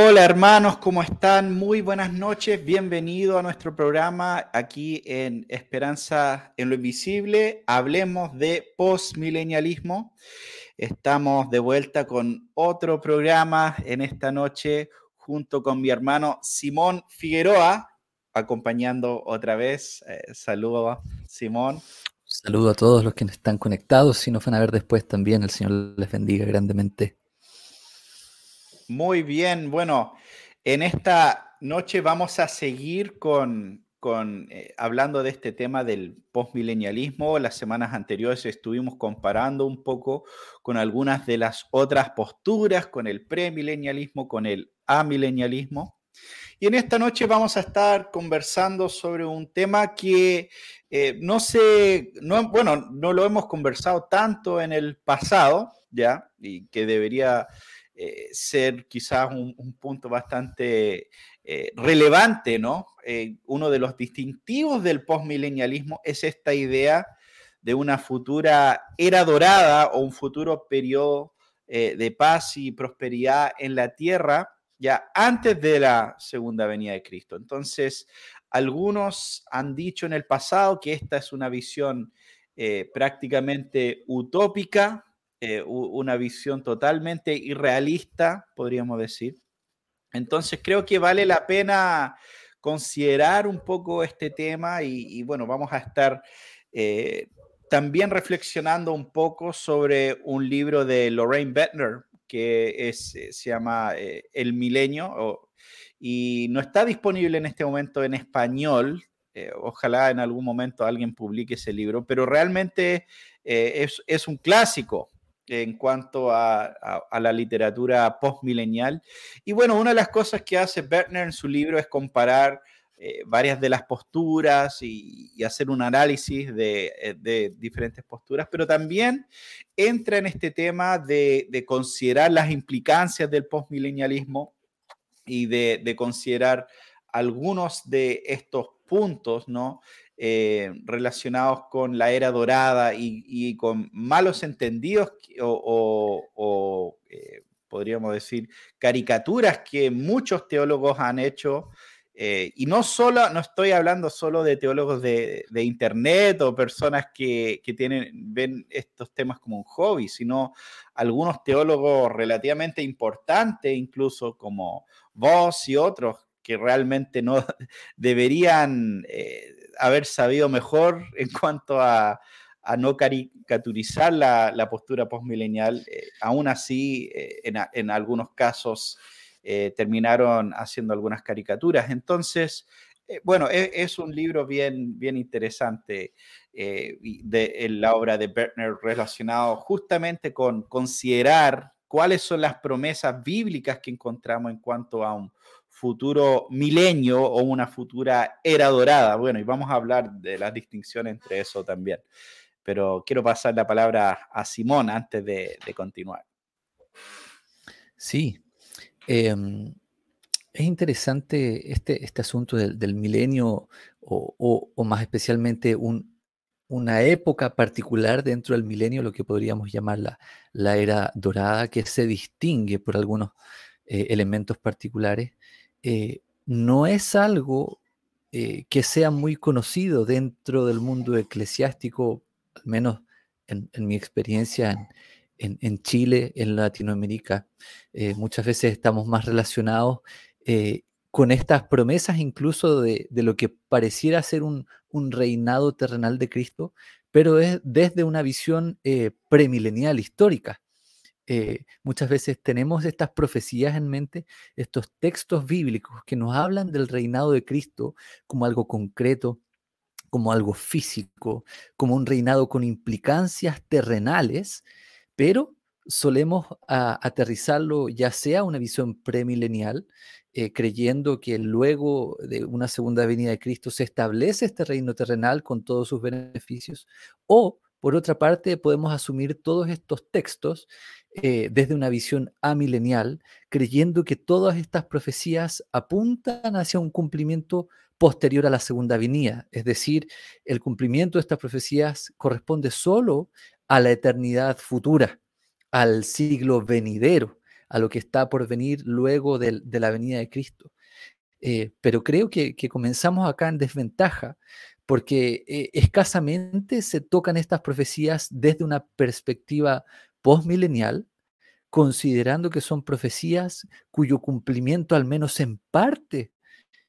Hola hermanos, ¿cómo están? Muy buenas noches, bienvenido a nuestro programa aquí en Esperanza en lo Invisible. Hablemos de postmilenialismo. Estamos de vuelta con otro programa en esta noche junto con mi hermano Simón Figueroa, acompañando otra vez. Eh, saludos, Simón. Saludo a todos los que están conectados. Si nos van a ver después también, el Señor les bendiga grandemente. Muy bien, bueno, en esta noche vamos a seguir con, eh, hablando de este tema del postmilenialismo. Las semanas anteriores estuvimos comparando un poco con algunas de las otras posturas, con el premilenialismo, con el amilenialismo. Y en esta noche vamos a estar conversando sobre un tema que eh, no sé, no, bueno, no lo hemos conversado tanto en el pasado, ¿ya? Y que debería eh, ser quizás un, punto bastante eh, relevante, ¿no? Eh, uno de los distintivos del postmilenialismo es esta idea de una futura era dorada o un futuro periodo de paz y prosperidad en la tierra ya antes de la segunda venida de Cristo. Entonces, algunos han dicho en el pasado que esta es una visión prácticamente utópica, eh, una visión totalmente irrealista, podríamos decir. Entonces creo que vale la pena considerar un poco este tema y, bueno, vamos a estar eh, también reflexionando un poco sobre un libro de Lorraine Bettner que es, eh, se llama El Milenio y no está disponible en este momento en español. ojalá en algún momento alguien publique ese libro, pero realmente es, es un clásico en cuanto a, la literatura postmilenial. Y bueno, una de las cosas que hace Bertner en su libro es comparar eh, varias de las posturas y, hacer un análisis eh, de, diferentes posturas, pero también entra en este tema de, considerar las implicancias del postmilenialismo y de considerar algunos de estos puntos, ¿no? Eh, relacionados con la era dorada y, con malos entendidos o, eh, podríamos decir caricaturas que muchos teólogos han hecho. Eh, y no solo, no estoy hablando solo de teólogos de, internet o personas que, que, tienen, ven estos temas como un hobby, sino algunos teólogos relativamente importantes, incluso como vos y otros, que realmente no deberían haber sabido mejor en cuanto a, no caricaturizar la, postura postmilenial. Eh, aún así, eh, en, algunos casos eh, terminaron haciendo algunas caricaturas. Entonces, bueno, es, es, un libro bien, bien interesante de la obra de Bertner relacionado justamente con considerar cuáles son las promesas bíblicas que encontramos en cuanto a un futuro milenio o una futura era dorada. Bueno, y vamos a hablar de la distinción entre eso también. Pero quiero pasar la palabra a Simón antes de, continuar. Sí. Em, es interesante este, este asunto del, milenio o, más especialmente una época particular dentro del milenio, lo que podríamos llamar la, la era dorada, que se distingue por algunos eh, elementos particulares. Eh, no es algo eh, que sea muy conocido dentro del mundo eclesiástico, al menos en, mi experiencia en, Chile, en Latinoamérica. Eh, muchas veces estamos más relacionados con estas promesas incluso de, lo que pareciera ser un, un, reinado terrenal de Cristo, pero es desde una visión premilenial histórica. Eh, muchas veces tenemos estas profecías en mente, estos textos bíblicos que nos hablan del reinado de Cristo como algo concreto, como algo físico, como un reinado con implicancias terrenales, pero solemos aterrizarlo ya sea una visión premilenial, eh, creyendo que luego de una segunda venida de Cristo se establece este reino terrenal con todos sus beneficios, o por otra parte podemos asumir todos estos textos eh, desde una visión amilenial, creyendo que todas estas profecías apuntan hacia un cumplimiento posterior a la segunda venida. Es decir, el cumplimiento de estas profecías corresponde solo a la eternidad futura, al siglo venidero, a lo que está por venir luego de, la venida de Cristo. Eh, pero creo que, comenzamos acá en desventaja, porque eh, escasamente se tocan estas profecías desde una perspectiva postmilenial, considerando que son profecías cuyo cumplimiento, al menos en parte,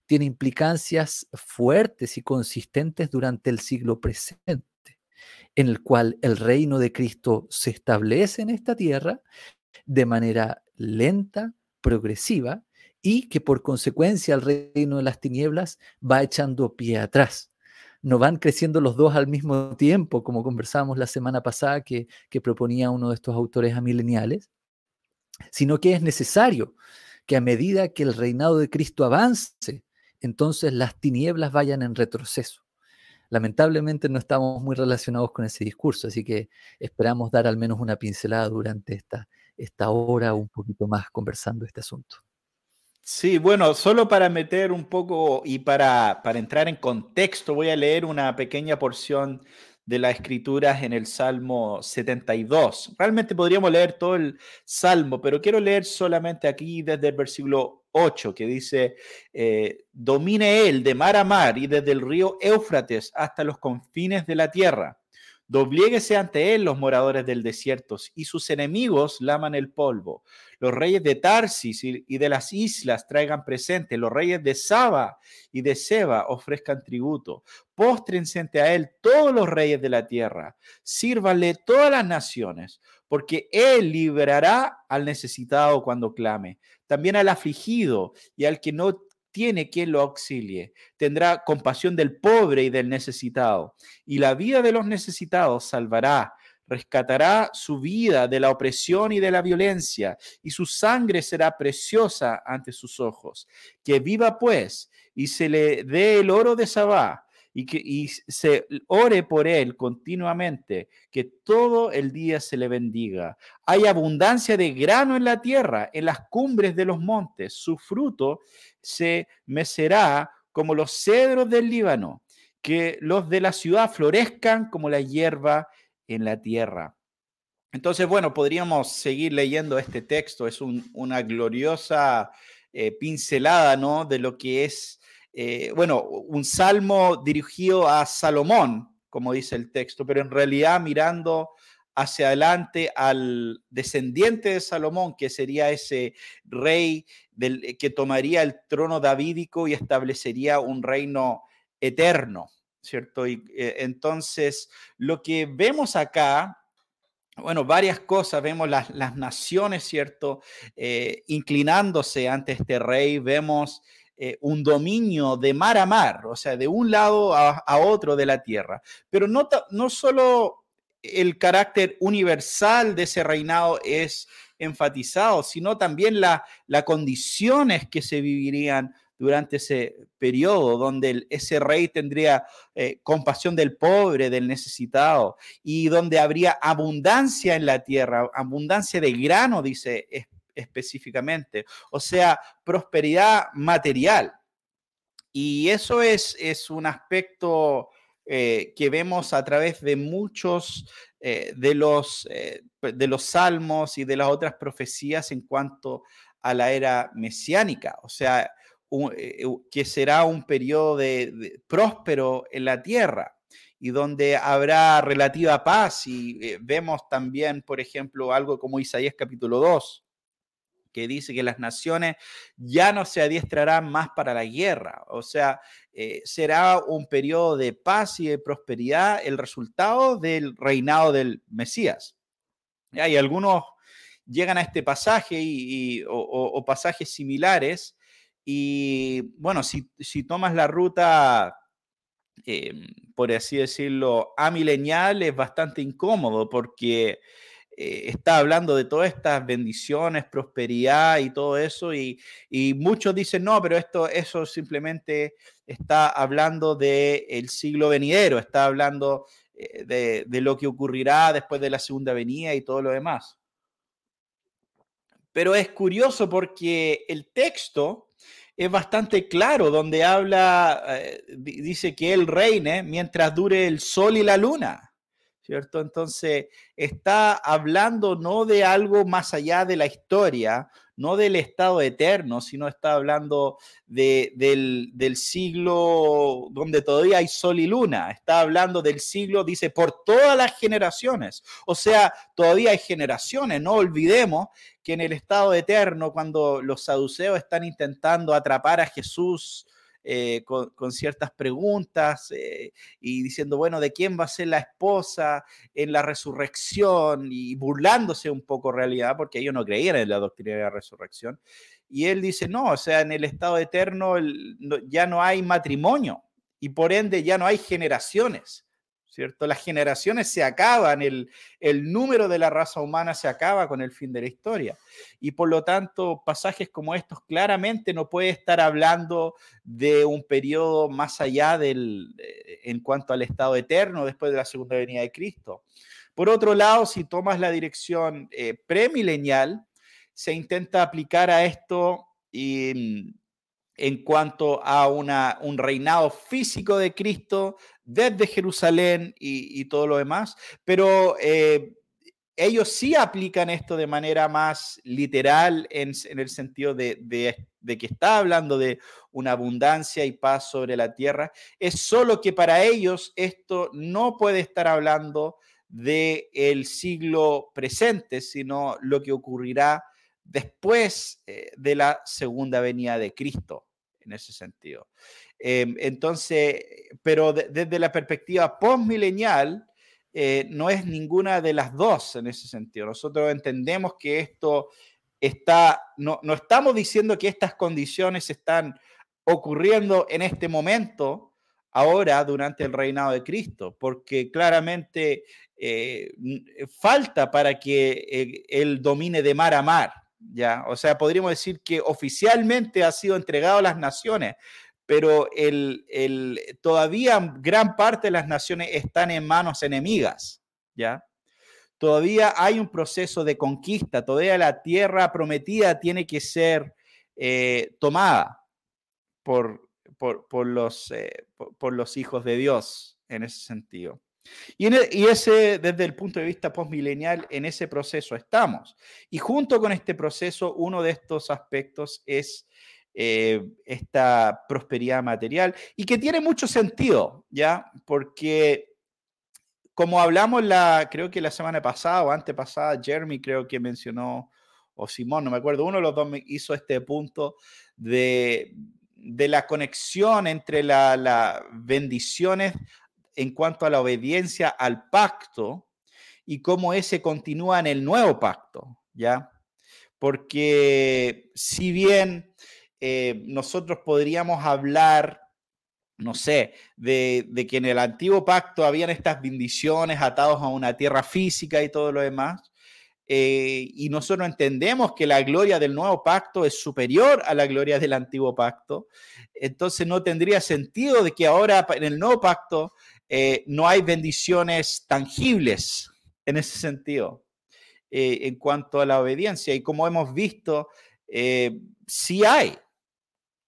tiene implicancias fuertes y consistentes durante el siglo presente, en el cual el reino de Cristo se establece en esta tierra de manera lenta, progresiva, y que por consecuencia el reino de las tinieblas va echando pie atrás. No van creciendo los dos al mismo tiempo, como conversábamos la semana pasada que, que proponía uno de estos autores amileniales, sino que es necesario que a medida que el reinado de Cristo avance, entonces las tinieblas vayan en retroceso. Lamentablemente no estamos muy relacionados con ese discurso, así que esperamos dar al menos una pincelada durante esta, esta hora un poquito más conversando este asunto. Sí, bueno, solo para meter un poco y para, para entrar en contexto, voy a leer una pequeña porción de las escrituras en el Salmo 72. Realmente podríamos leer todo el Salmo, pero quiero leer solamente aquí desde el versículo 8, que dice, eh, domine él de mar a mar y desde el río Éufrates hasta los confines de la tierra. Dobliéguese ante él los moradores del desierto, y sus enemigos laman el polvo. Los reyes de Tarsis y de las islas traigan presente, los reyes de Saba y de Seba ofrezcan tributo. Póstrense ante a él todos los reyes de la tierra, sírvanle todas las naciones, porque él liberará al necesitado cuando clame, también al afligido y al que no tiene quien lo auxilie. Tendrá compasión del pobre y del necesitado, y la vida de los necesitados salvará. Rescatará su vida de la opresión y de la violencia, y su sangre será preciosa ante sus ojos. Que viva pues, y se le dé el oro de Sabá, y que y se ore por él continuamente, que todo el día se le bendiga. Hay abundancia de grano en la tierra, en las cumbres de los montes. Su fruto se mecerá como los cedros del Líbano, que los de la ciudad florezcan como la hierba en la tierra. Entonces, bueno, podríamos seguir leyendo este texto. Es una gloriosa eh, pincelada, ¿no? De lo que es, eh, bueno, un salmo dirigido a Salomón, como dice el texto, pero en realidad mirando hacia adelante al descendiente de Salomón, que sería ese rey del, que tomaría el trono davídico y establecería un reino eterno, ¿cierto? Y eh, entonces lo que vemos acá, bueno, varias cosas, vemos las, naciones, ¿cierto? Eh, inclinándose ante este rey, vemos eh, un dominio de mar a mar, o sea, de un lado a, otro de la tierra. Pero no, no solo el carácter universal de ese reinado es enfatizado, sino también las condiciones que se vivirían durante ese periodo, donde ese rey tendría eh, compasión del pobre, del necesitado, y donde habría abundancia en la tierra, abundancia de grano, dice específicamente, o sea, prosperidad material. Y eso es, es un aspecto eh, que vemos a través de muchos eh, de, los, eh, de los salmos y de las otras profecías en cuanto a la era mesiánica, o sea, que será un periodo de, próspero en la tierra y donde habrá relativa paz. Y vemos también, por ejemplo, algo como Isaías capítulo 2, que dice que las naciones ya no se adiestrarán más para la guerra. O sea, eh, será un periodo de paz y de prosperidad el resultado del reinado del Mesías. Y algunos llegan a este pasaje y, o, pasajes similares y bueno, si, tomas la ruta, em, por así decirlo, amilenial es bastante incómodo porque eh, está hablando de todas estas bendiciones, prosperidad y todo eso, y, muchos dicen, no, pero esto, eso simplemente está hablando del siglo venidero, está hablando eh, de, lo que ocurrirá después de la segunda venida y todo lo demás. Pero es curioso porque el texto es bastante claro, donde habla, eh, dice que Él reine mientras dure el sol y la luna. ¿Cierto? Entonces, está hablando no de algo más allá de la historia, no del estado eterno, sino está hablando del, del, siglo donde todavía hay sol y luna. Está hablando del siglo, dice, por todas las generaciones. O sea, todavía hay generaciones. No olvidemos que en el estado eterno, cuando los saduceos están intentando atrapar a Jesús, eh, con, ciertas preguntas eh, y diciendo, bueno, ¿de quién va a ser la esposa en la resurrección? Y burlándose un poco realidad, porque ellos no creían en la doctrina de la resurrección. Y él dice, no, o sea, en el estado eterno ya no hay matrimonio y por ende ya no hay generaciones. ¿Cierto? Las generaciones se acaban, el, el, número de la raza humana se acaba con el fin de la historia. Y por lo tanto, pasajes como estos claramente no puede estar hablando de un periodo más allá del, eh, en cuanto al estado eterno después de la segunda venida de Cristo. Por otro lado, si tomas la dirección eh, premilenial, se intenta aplicar a esto y en cuanto a un reinado físico de Cristo desde Jerusalén y, todo lo demás, pero eh, ellos sí aplican esto de manera más literal en, el sentido de, que está hablando de una abundancia y paz sobre la tierra. Es solo que para ellos esto no puede estar hablando del el siglo presente, sino lo que ocurrirá después eh, de la segunda venida de Cristo en ese sentido. Em, entonces, pero desde la perspectiva postmilenial, eh, no es ninguna de las dos en ese sentido. Nosotros entendemos que esto está, no, no estamos diciendo que estas condiciones están ocurriendo en este momento, ahora durante el reinado de Cristo, porque claramente eh, falta para que eh, Él domine de mar a mar. ¿Ya? O sea, podríamos decir que oficialmente ha sido entregado a las naciones, pero el, todavía gran parte de las naciones están en manos enemigas, ¿ya? Todavía hay un proceso de conquista, todavía la tierra prometida tiene que ser eh, tomada por, por, los, eh, por los hijos de Dios en ese sentido. E, y, ese, desde el punto de vista postmilenial, en ese proceso estamos. Y junto con este proceso, uno de estos aspectos es eh, esta prosperidad material y que tiene mucho sentido, ¿ya? Porque como hablamos la, creo que la semana pasada o antepasada, Jeremy creo que mencionó, o Simón, no me acuerdo, uno de los dos hizo este punto de, de la conexión entre las la bendiciones en cuanto a la obediencia al pacto y cómo ese continúa en el nuevo pacto, ¿ya? Porque si bien eh, nosotros podríamos hablar, no sé, de, que en el antiguo pacto habían estas bendiciones atados a una tierra física y todo lo demás, eh, y nosotros entendemos que la gloria del nuevo pacto es superior a la gloria del antiguo pacto, entonces no tendría sentido de que ahora en el nuevo pacto eh, no hay bendiciones tangibles en ese sentido eh, en cuanto a la obediencia. Y como hemos visto, eh, sí hay.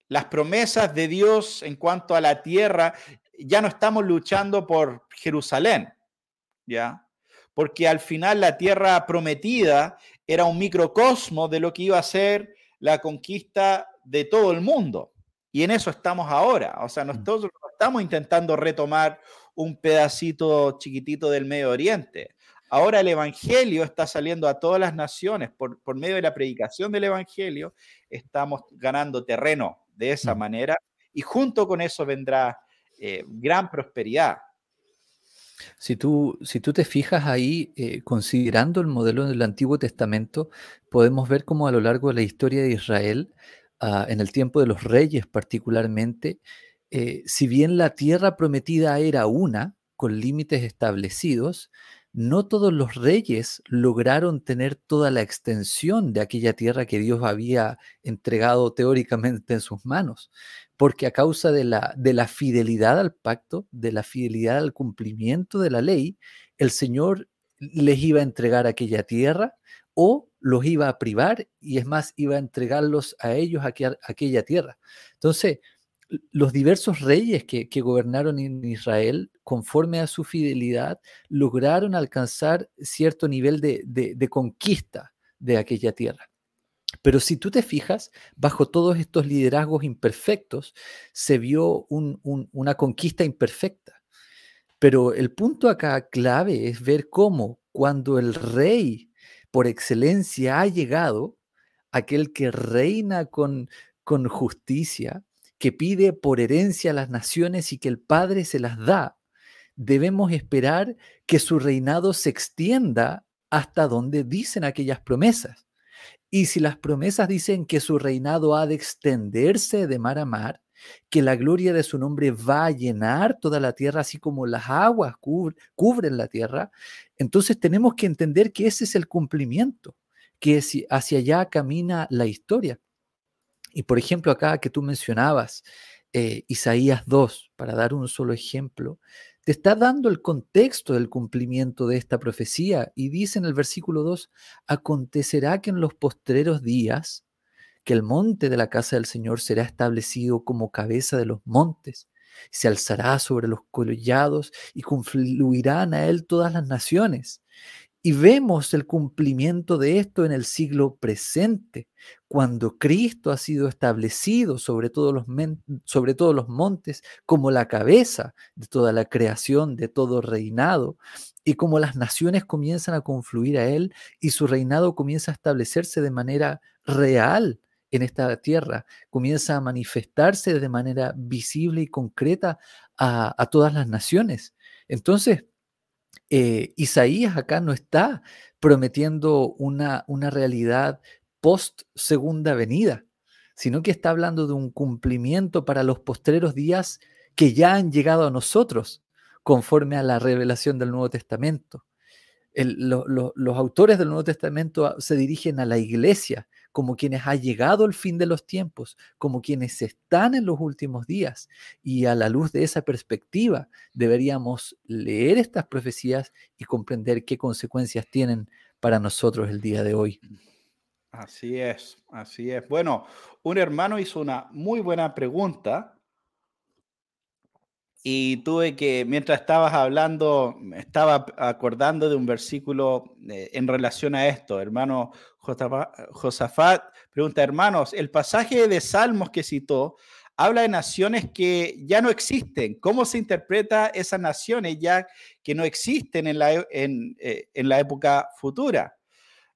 Las promesas de Dios en cuanto a la tierra, ya no estamos luchando por Jerusalén, ¿ya? Porque al final la tierra prometida era un microcosmo de lo que iba a ser la conquista de todo el mundo. Y en eso estamos ahora. O sea, mm. nosotros estamos intentando retomar un pedacito chiquitito del Medio Oriente. Ahora el Evangelio está saliendo a todas las naciones. Por, medio de la predicación del Evangelio estamos ganando terreno de esa mm. manera y junto con eso vendrá eh, gran prosperidad. Si tú, si tú te fijas ahí, eh, considerando el modelo del Antiguo Testamento, podemos ver cómo a lo largo de la historia de Israel, ah, en el tiempo de los reyes particularmente, eh, si bien la tierra prometida era una, con límites establecidos, no todos los reyes lograron tener toda la extensión de aquella tierra que Dios había entregado teóricamente en sus manos, porque a causa de la, de la fidelidad al pacto, de la fidelidad al cumplimiento de la ley, el Señor les iba a entregar aquella tierra o los iba a privar y es más, iba a entregarlos a ellos a aquella tierra. Entonces, los diversos reyes que, gobernaron en Israel, conforme a su fidelidad, lograron alcanzar cierto nivel de, conquista de aquella tierra. Pero si tú te fijas, bajo todos estos liderazgos imperfectos, se vio una conquista imperfecta. Pero el punto acá clave es ver cómo cuando el rey por excelencia ha llegado, aquel que reina con, con justicia, que pide por herencia a las naciones y que el Padre se las da, debemos esperar que su reinado se extienda hasta donde dicen aquellas promesas. Y si las promesas dicen que su reinado ha de extenderse de mar a mar, que la gloria de su nombre va a llenar toda la tierra, así como las aguas cubren la tierra, entonces tenemos que entender que ese es el cumplimiento, que hacia allá camina la historia. Y por ejemplo, acá que tú mencionabas, eh, Isaías 2, para dar un solo ejemplo, te está dando el contexto del cumplimiento de esta profecía y dice en el versículo 2, acontecerá que en los postreros días, que el monte de la casa del Señor será establecido como cabeza de los montes, se alzará sobre los collados y confluirán a él todas las naciones. Y vemos el cumplimiento de esto en el siglo presente, cuando Cristo ha sido establecido sobre todos, los sobre todos los montes como la cabeza de toda la creación, de todo reinado, y como las naciones comienzan a confluir a Él y su reinado comienza a establecerse de manera real en esta tierra, comienza a manifestarse de manera visible y concreta a, todas las naciones. Entonces, eh, Isaías acá no está prometiendo una, una realidad post segunda venida, sino que está hablando de un cumplimiento para los postreros días que ya han llegado a nosotros, conforme a la revelación del Nuevo Testamento. los autores del Nuevo Testamento se dirigen a la iglesia como quienes ha llegado el fin de los tiempos, como quienes están en los últimos días. Y a la luz de esa perspectiva deberíamos leer estas profecías y comprender qué consecuencias tienen para nosotros el día de hoy. Así es, así es. Bueno, un hermano hizo una muy buena pregunta y tuve que, mientras estabas hablando, estaba acordando de un versículo eh, en relación a esto. Hermano Josafat pregunta, hermanos, el pasaje de Salmos que citó habla de naciones que ya no existen. ¿Cómo se interpreta esas naciones ya que no existen en la, en, eh, en la época futura?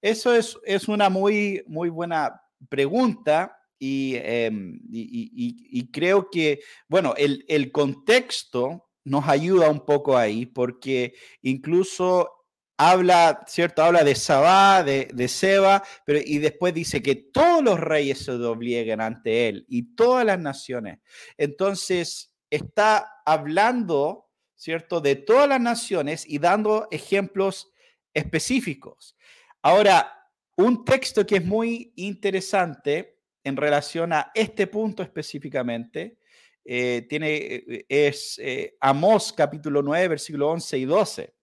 Eso es, es una muy, muy buena pregunta Em, y, creo que, bueno, el, contexto nos ayuda un poco ahí, porque incluso habla, ¿cierto? Habla de Sabá, de, de, Seba, pero y después dice que todos los reyes se doblieguen ante él y todas las naciones. Entonces, está hablando, ¿cierto? De todas las naciones y dando ejemplos específicos. Ahora, un texto que es muy interesante en relación a este punto específicamente, eh, tiene, eh, es eh, Amós capítulo 9, versículo 11 y 12,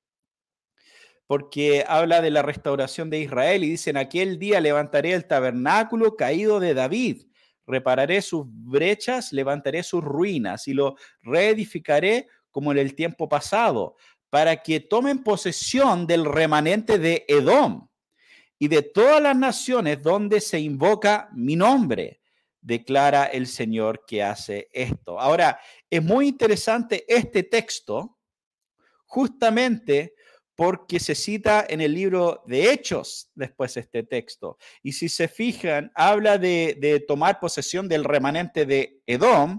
porque habla de la restauración de Israel y dice, en aquel día levantaré el tabernáculo caído de David, repararé sus brechas, levantaré sus ruinas y lo reedificaré como en el tiempo pasado, para que tomen posesión del remanente de Edom y de todas las naciones donde se invoca mi nombre, declara el Señor que hace esto. Ahora, es muy interesante este texto, justamente porque se cita en el libro de Hechos después este texto. Y si se fijan, habla de, tomar posesión del remanente de Edom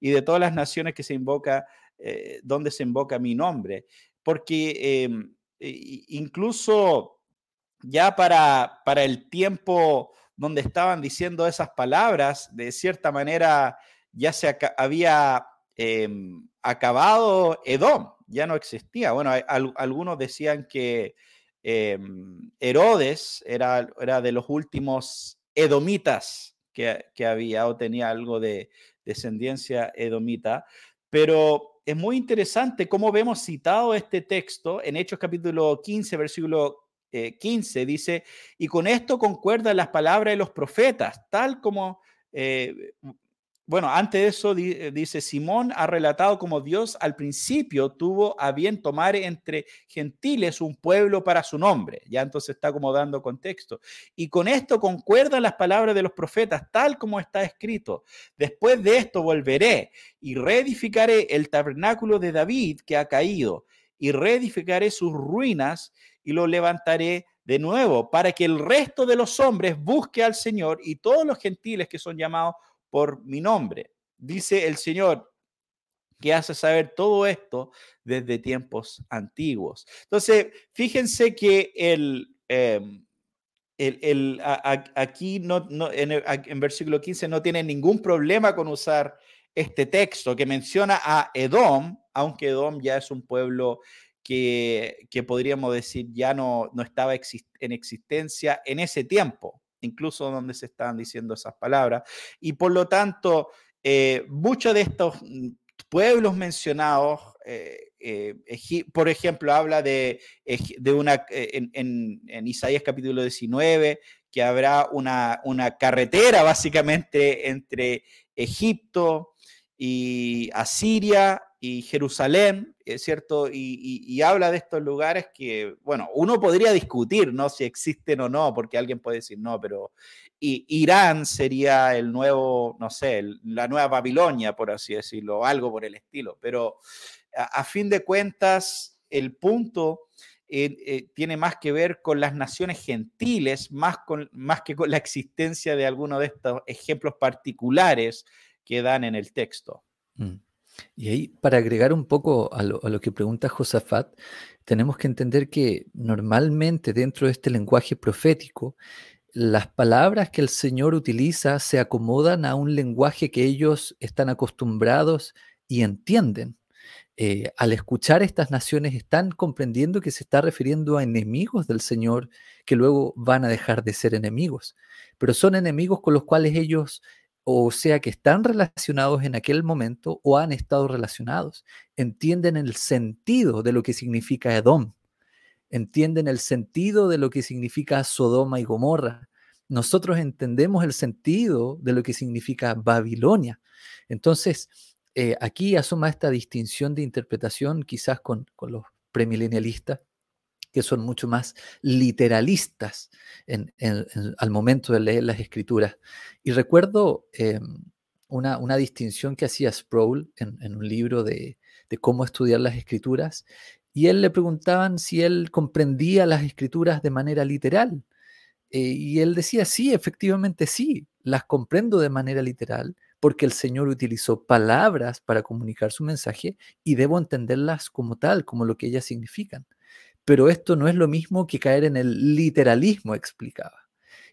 y de todas las naciones que se invoca, eh, donde se invoca mi nombre. Porque em, incluso ya para, para el tiempo donde estaban diciendo esas palabras, de cierta manera ya se había em, acabado Edom, ya no existía. Bueno, algunos decían que em, Herodes era, era, de los últimos edomitas que, que, había o tenía algo de descendencia edomita, pero es muy interesante cómo vemos citado este texto en Hechos capítulo 15, versículo 15 eh, dice, y con esto concuerdan las palabras de los profetas, tal como, eh, bueno, antes de eso eh, dice, Simón ha relatado como Dios al principio tuvo a bien tomar entre gentiles un pueblo para su nombre. Ya entonces está como dando contexto. Y con esto concuerdan las palabras de los profetas, tal como está escrito. Después de esto volveré y reedificaré el tabernáculo de David que ha caído y reedificaré sus ruinas y lo levantaré de nuevo para que el resto de los hombres busque al Señor y todos los gentiles que son llamados por mi nombre. Dice el Señor que hace saber todo esto desde tiempos antiguos. Entonces, fíjense que el, em, el, aquí no, en, en, versículo 15 no tiene ningún problema con usar este texto que menciona a Edom, aunque Edom ya es un pueblo que, podríamos decir ya no, no estaba en existencia en ese tiempo incluso donde se están diciendo esas palabras. Y por lo tanto, eh, muchos de estos mm, pueblos mencionados, eh, eh, por ejemplo, habla de, de una, en, Isaías capítulo 19, que habrá una, una carretera básicamente entre Egipto y Asiria y Jerusalén, cierto, y, habla de estos lugares que, bueno, uno podría discutir, ¿no? Si existen o no, porque alguien puede decir no, pero Irán sería el nuevo, no sé, la nueva Babilonia, por así decirlo, algo por el estilo, pero a, fin de cuentas, el punto eh, eh, tiene más que ver con las naciones gentiles, más, con, más que con la existencia de alguno de estos ejemplos particulares que dan en el texto. Mm. Y ahí, para agregar un poco a lo, que pregunta Josafat, tenemos que entender que normalmente dentro de este lenguaje profético, las palabras que el Señor utiliza se acomodan a un lenguaje que ellos están acostumbrados y entienden. Eh, al escuchar estas naciones están comprendiendo que se está refiriendo a enemigos del Señor que luego van a dejar de ser enemigos, pero son enemigos con los cuales ellos o sea que están relacionados en aquel momento o han estado relacionados. Entienden el sentido de lo que significa Edom. Entienden el sentido de lo que significa Sodoma y Gomorra. Nosotros entendemos el sentido de lo que significa Babilonia. Entonces, eh, aquí asoma esta distinción de interpretación quizás con, con los premilenialistas que son mucho más literalistas al momento de leer las escrituras. Y recuerdo em, una, distinción que hacía Sproul en, un libro de, cómo estudiar las escrituras, y él le preguntaban si él comprendía las escrituras de manera literal. Eh, y él decía, sí, efectivamente sí, las comprendo de manera literal, porque el Señor utilizó palabras para comunicar su mensaje y debo entenderlas como tal, como lo que ellas significan. Pero esto no es lo mismo que caer en el literalismo, explicaba.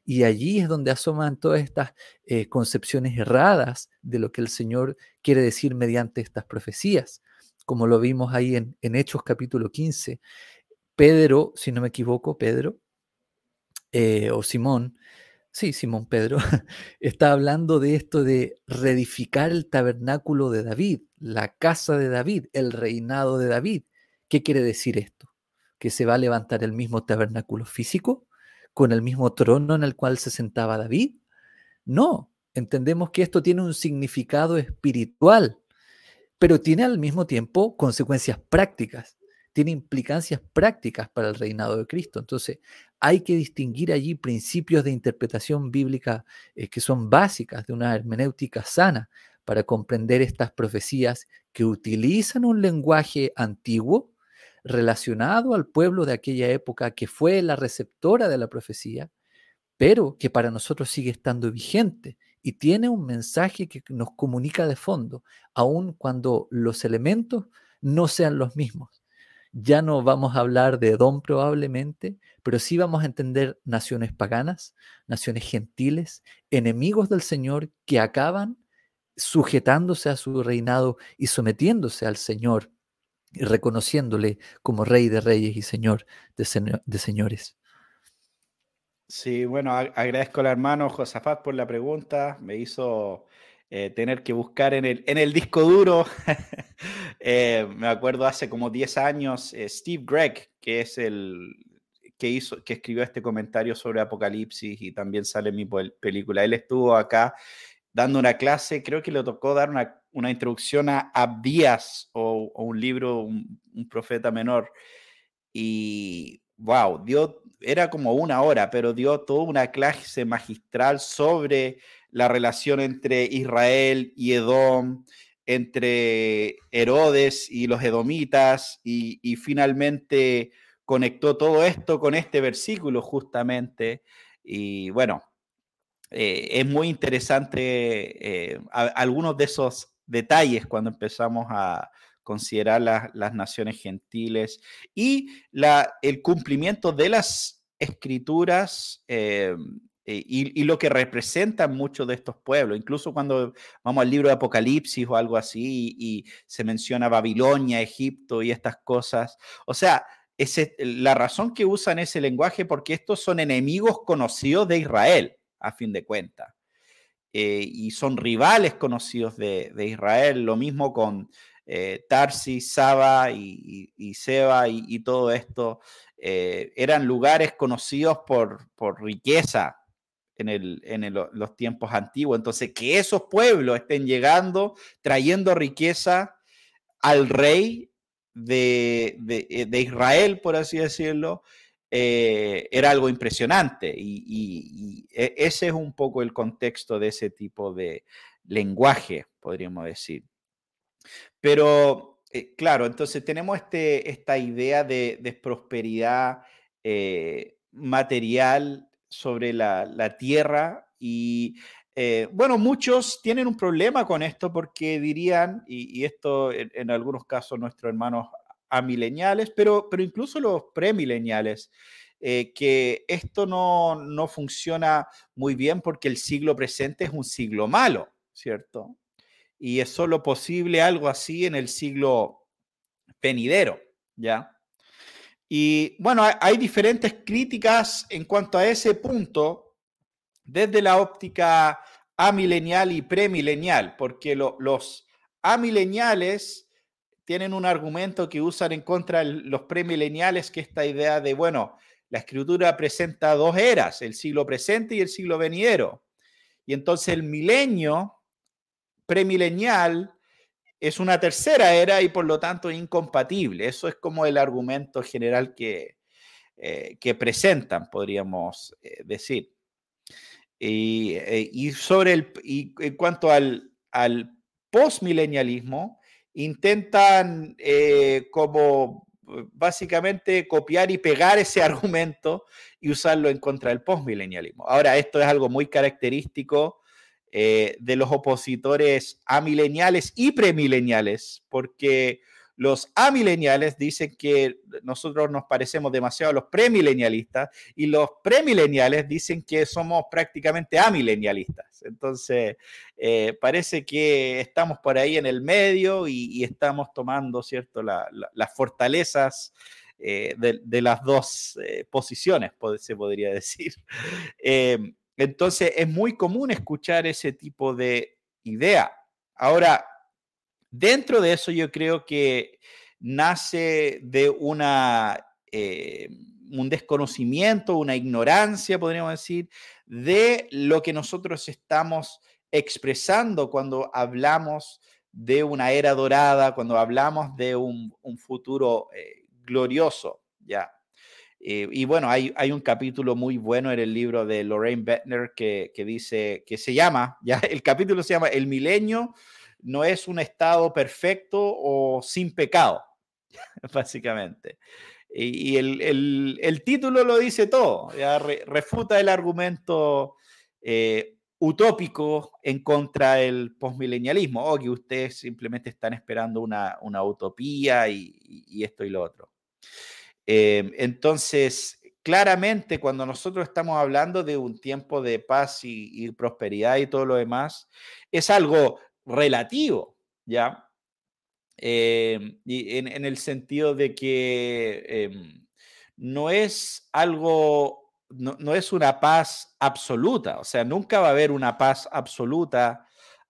Y allí es donde asoman todas estas eh, concepciones erradas de lo que el Señor quiere decir mediante estas profecías, como lo vimos ahí en, Hechos capítulo 15. Pedro, si no me equivoco, Pedro, eh, o Simón, sí, Simón Pedro, está hablando de esto de reedificar el tabernáculo de David, la casa de David, el reinado de David. ¿Qué quiere decir esto? Que se va a levantar el mismo tabernáculo físico con el mismo trono en el cual se sentaba David? No, entendemos que esto tiene un significado espiritual, pero tiene al mismo tiempo consecuencias prácticas, tiene implicancias prácticas para el reinado de Cristo. Entonces, hay que distinguir allí principios de interpretación bíblica eh, que son básicas de una hermenéutica sana para comprender estas profecías que utilizan un lenguaje antiguo, relacionado al pueblo de aquella época que fue la receptora de la profecía, pero que para nosotros sigue estando vigente y tiene un mensaje que nos comunica de fondo, aun cuando los elementos no sean los mismos. Ya no vamos a hablar de Edom probablemente, pero sí vamos a entender naciones paganas, naciones gentiles, enemigos del Señor que acaban sujetándose a su reinado y sometiéndose al Señor reconociéndole como Rey de Reyes y Señor de, Señores. Sí, bueno, agradezco al hermano Josafat por la pregunta. Me hizo eh, tener que buscar en el, disco duro. Eh, me acuerdo hace como 10 años, eh, Steve Gregg, que es el que escribió este comentario sobre Apocalipsis y también sale en mi película. Él estuvo acá dando una clase, creo que le tocó dar una, una introducción a Abdías o, un libro, un, profeta menor. Y, wow, dio, era como una hora, pero dio toda una clase magistral sobre la relación entre Israel y Edom, entre Herodes y los edomitas, y, finalmente conectó todo esto con este versículo justamente. Y bueno, eh, es muy interesante eh, algunos de esos detalles cuando empezamos a considerar las naciones gentiles y la, el cumplimiento de las escrituras eh, y, lo que representan muchos de estos pueblos. Incluso cuando vamos al libro de Apocalipsis o algo así y, se menciona Babilonia, Egipto y estas cosas. O sea, es la razón que usan ese lenguaje porque estos son enemigos conocidos de Israel a fin de cuentas. Eh, y son rivales conocidos de, Israel, lo mismo con eh, Tarsis, Saba y, Seba y, todo esto, eh, eran lugares conocidos por, por riqueza en, el, en los tiempos antiguos. Entonces, que esos pueblos estén llegando, trayendo riqueza al rey de, de Israel, por así decirlo, eh, era algo impresionante y, e, ese es un poco el contexto de ese tipo de lenguaje, podríamos decir. Pero, eh, claro, entonces tenemos este, esta idea de, prosperidad eh, material sobre la, tierra y bueno, muchos tienen un problema con esto porque dirían, y, esto en, algunos casos nuestros hermanos a mileniales, pero, pero incluso los premileniales, eh, que esto no, no, funciona muy bien porque el siglo presente es un siglo malo, ¿cierto? Y es solo posible algo así en el siglo venidero, ¿ya? Y bueno, hay, diferentes críticas en cuanto a ese punto desde la óptica amilenial y premilenial, porque los amileniales tienen un argumento que usan en contra de los premileniales, que esta idea de, bueno, la escritura presenta dos eras, el siglo presente y el siglo venidero. Y entonces el milenio premilenial es una tercera era y por lo tanto incompatible. Eso es como el argumento general que, eh, que presentan, podríamos eh, decir. Y, eh, y, sobre el, y en cuanto al, al postmilenialismo, intentan eh, como eh, básicamente copiar y pegar ese argumento y usarlo en contra del postmilenialismo. Ahora, esto es algo muy característico eh, de los opositores amileniales y premileniales, porque los amileniales dicen que nosotros nos parecemos demasiado a los premilenialistas y los premileniales dicen que somos prácticamente amilenialistas. Entonces, eh, parece que estamos por ahí en el medio y, estamos tomando, ¿cierto?, las fortalezas eh, de, las dos eh, posiciones, se podría decir. entonces, es muy común escuchar ese tipo de idea. Ahora, Dentro de eso yo creo que nace de una, eh, un desconocimiento, una ignorancia, podríamos decir, de lo que nosotros estamos expresando cuando hablamos de una era dorada, cuando hablamos de un, futuro eh, glorioso, ¿ya? Eh, y bueno, hay, hay, un capítulo muy bueno en el libro de Lorraine Bettner que, que dice, que se llama, ya el capítulo se llama El milenio no es un estado perfecto o sin pecado, básicamente. Y, el, título lo dice todo, refuta el argumento eh, utópico en contra del postmilenialismo, o que ustedes simplemente están esperando una, utopía y, esto y lo otro. Eh, entonces, claramente cuando nosotros estamos hablando de un tiempo de paz y prosperidad y todo lo demás, es algo relativo, ¿ya? Em, y en, el sentido de que em, no es algo, no, es una paz absoluta, o sea, nunca va a haber una paz absoluta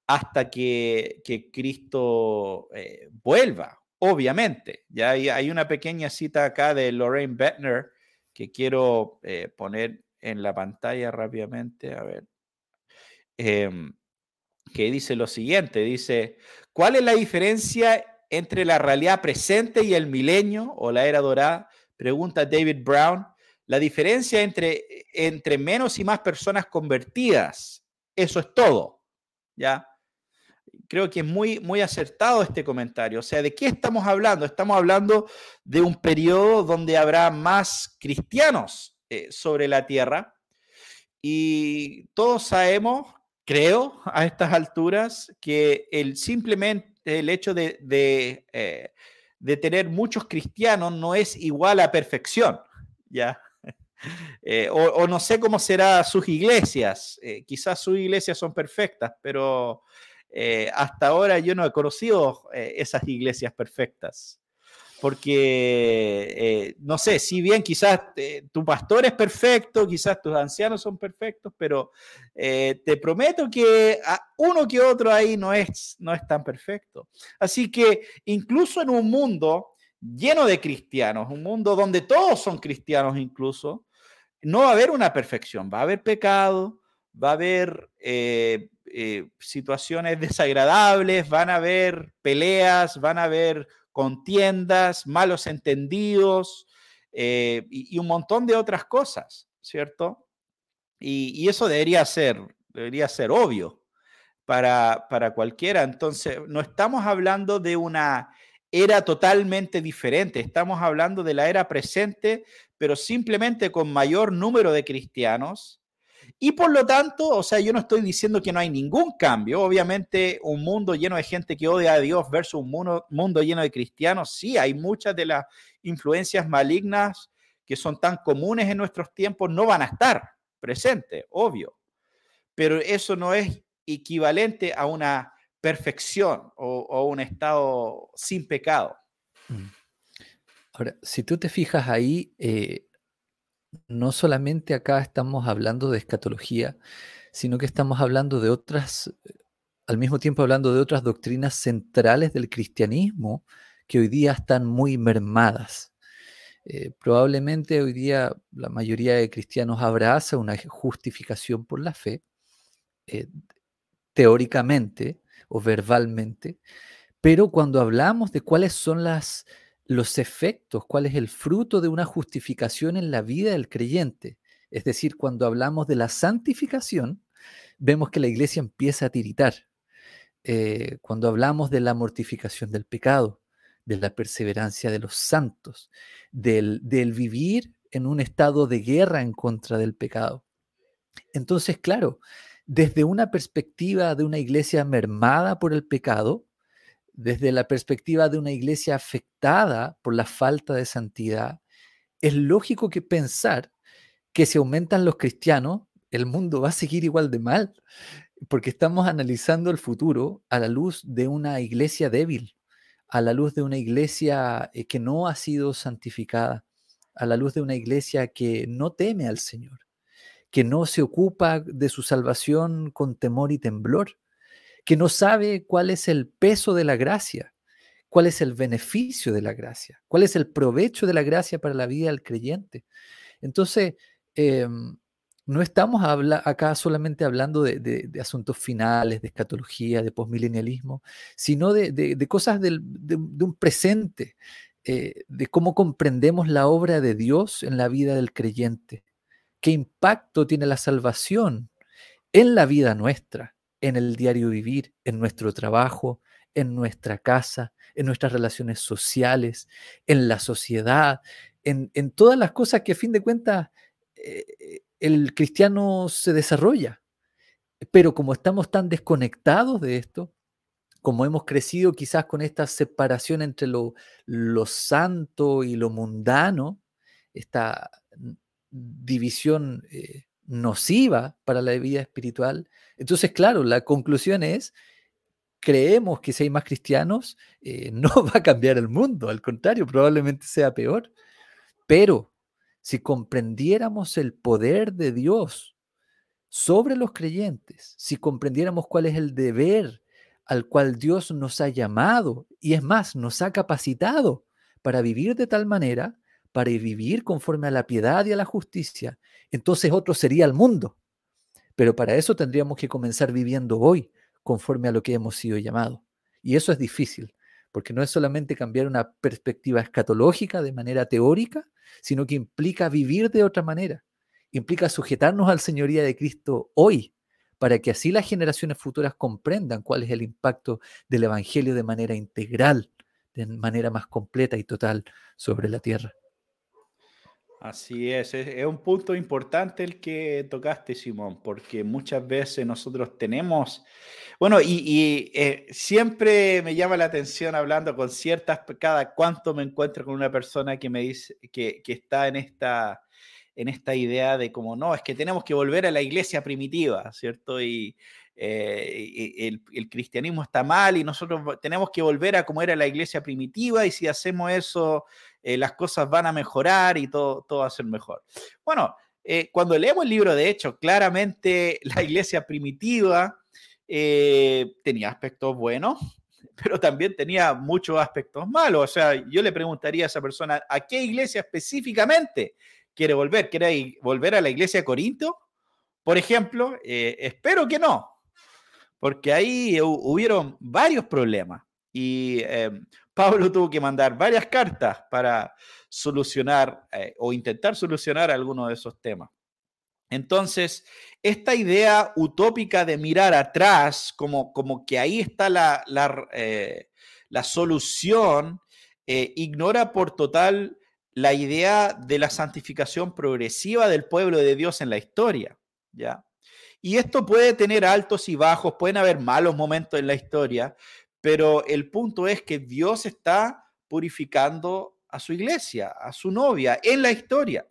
hasta que, Cristo eh, vuelva, obviamente. Ya hay, una pequeña cita acá de Lorraine Bettner que quiero eh, poner en la pantalla rápidamente, a ver. Que dice lo siguiente, dice, ¿cuál es la diferencia entre la realidad presente y el milenio o la era dorada? Pregunta David Brown. La diferencia entre, entre menos y más personas convertidas, eso es todo, ¿ya? Creo que es muy, muy acertado este comentario. O sea, ¿de qué estamos hablando? Estamos hablando de un periodo donde habrá más cristianos eh, sobre la tierra y todos sabemos creo a estas alturas que el simplemente el hecho de, de, eh, tener muchos cristianos no es igual a perfección, ¿ya? Eh, o, no sé cómo será sus iglesias, eh, quizás sus iglesias son perfectas, pero hasta ahora yo no he conocido esas iglesias perfectas porque, eh, no sé, si bien quizás eh, tu pastor es perfecto, quizás tus ancianos son perfectos, pero eh, te prometo que uno que otro ahí no es, no es tan perfecto. Así que incluso en un mundo lleno de cristianos, un mundo donde todos son cristianos incluso, no va a haber una perfección, va a haber pecado, va a haber situaciones desagradables, van a haber peleas, van a haber contiendas, malos entendidos eh, y, un montón de otras cosas, ¿cierto? Y, eso debería ser, debería ser obvio para, para cualquiera. Entonces, no estamos hablando de una era totalmente diferente, estamos hablando de la era presente, pero simplemente con mayor número de cristianos y por lo tanto, o sea, yo no estoy diciendo que no hay ningún cambio. Obviamente, un mundo lleno de gente que odia a Dios versus un mundo, lleno de cristianos, sí, hay muchas de las influencias malignas que son tan comunes en nuestros tiempos, no van a estar presentes, obvio. Pero eso no es equivalente a una perfección o, un estado sin pecado. Mm. Ahora, si tú te fijas ahí, eh, no solamente acá estamos hablando de escatología, sino que estamos hablando de otras, al mismo tiempo hablando de otras doctrinas centrales del cristianismo que hoy día están muy mermadas. Eh, probablemente hoy día la mayoría de cristianos abraza una justificación por la fe, eh, teóricamente o verbalmente, pero cuando hablamos de cuáles son las los efectos, cuál es el fruto de una justificación en la vida del creyente. Es decir, cuando hablamos de la santificación, vemos que la iglesia empieza a tiritar. Eh, cuando hablamos de la mortificación del pecado, de la perseverancia de los santos, del, del vivir en un estado de guerra en contra del pecado. Entonces, claro, desde una perspectiva de una iglesia mermada por el pecado, desde la perspectiva de una iglesia afectada por la falta de santidad, es lógico que pensar que si aumentan los cristianos, el mundo va a seguir igual de mal, porque estamos analizando el futuro a la luz de una iglesia débil, a la luz de una iglesia eh, que no ha sido santificada, a la luz de una iglesia que no teme al Señor, que no se ocupa de su salvación con temor y temblor, que no sabe cuál es el peso de la gracia, cuál es el beneficio de la gracia, cuál es el provecho de la gracia para la vida del creyente. Entonces, em, no estamos acá solamente hablando de, asuntos finales, de escatología, de posmilenialismo, sino de, cosas de, un presente, eh, de cómo comprendemos la obra de Dios en la vida del creyente, qué impacto tiene la salvación en la vida nuestra en el diario vivir, en nuestro trabajo, en nuestra casa, en nuestras relaciones sociales, en la sociedad, en, todas las cosas que a fin de cuentas eh, el cristiano se desarrolla. Pero como estamos tan desconectados de esto, como hemos crecido quizás con esta separación entre lo, lo santo y lo mundano, esta división eh, nociva para la vida espiritual. Entonces, claro, la conclusión es, creemos que si hay más cristianos, eh, no va a cambiar el mundo, al contrario, probablemente sea peor. Pero si comprendiéramos el poder de Dios sobre los creyentes, si comprendiéramos cuál es el deber al cual Dios nos ha llamado y es más, nos ha capacitado para vivir de tal manera para vivir conforme a la piedad y a la justicia, entonces otro sería el mundo. Pero para eso tendríamos que comenzar viviendo hoy conforme a lo que hemos sido llamados. Y eso es difícil, porque no es solamente cambiar una perspectiva escatológica de manera teórica, sino que implica vivir de otra manera, implica sujetarnos al señoría de Cristo hoy, para que así las generaciones futuras comprendan cuál es el impacto del Evangelio de manera integral, de manera más completa y total sobre la tierra. Así es, es, un punto importante el que tocaste, Simón, porque muchas veces nosotros tenemos, bueno, y, eh, siempre me llama la atención hablando con ciertas, cada cuánto me encuentro con una persona que me dice que, está en esta, en esta idea de como, no, es que tenemos que volver a la iglesia primitiva, ¿cierto? Y, eh, el, cristianismo está mal y nosotros tenemos que volver a como era la iglesia primitiva y si hacemos eso, eh, las cosas van a mejorar y todo, todo va a ser mejor. Bueno, eh, cuando leemos el libro de Hechos, claramente la iglesia primitiva tenía aspectos buenos, pero también tenía muchos aspectos malos. O sea, yo le preguntaría a esa persona, ¿a qué iglesia específicamente quiere volver? ¿Quiere volver a la iglesia de Corinto? Por ejemplo, espero que no, porque ahí hubieron varios problemas y em, Pablo tuvo que mandar varias cartas para solucionar eh, o intentar solucionar algunos de esos temas. Entonces, esta idea utópica de mirar atrás, como, como que ahí está la, la, eh, solución, eh, ignora por total la idea de la santificación progresiva del pueblo de Dios en la historia. ¿ya? Y esto puede tener altos y bajos, pueden haber malos momentos en la historia, pero el punto es que Dios está purificando a su iglesia, a su novia, en la historia.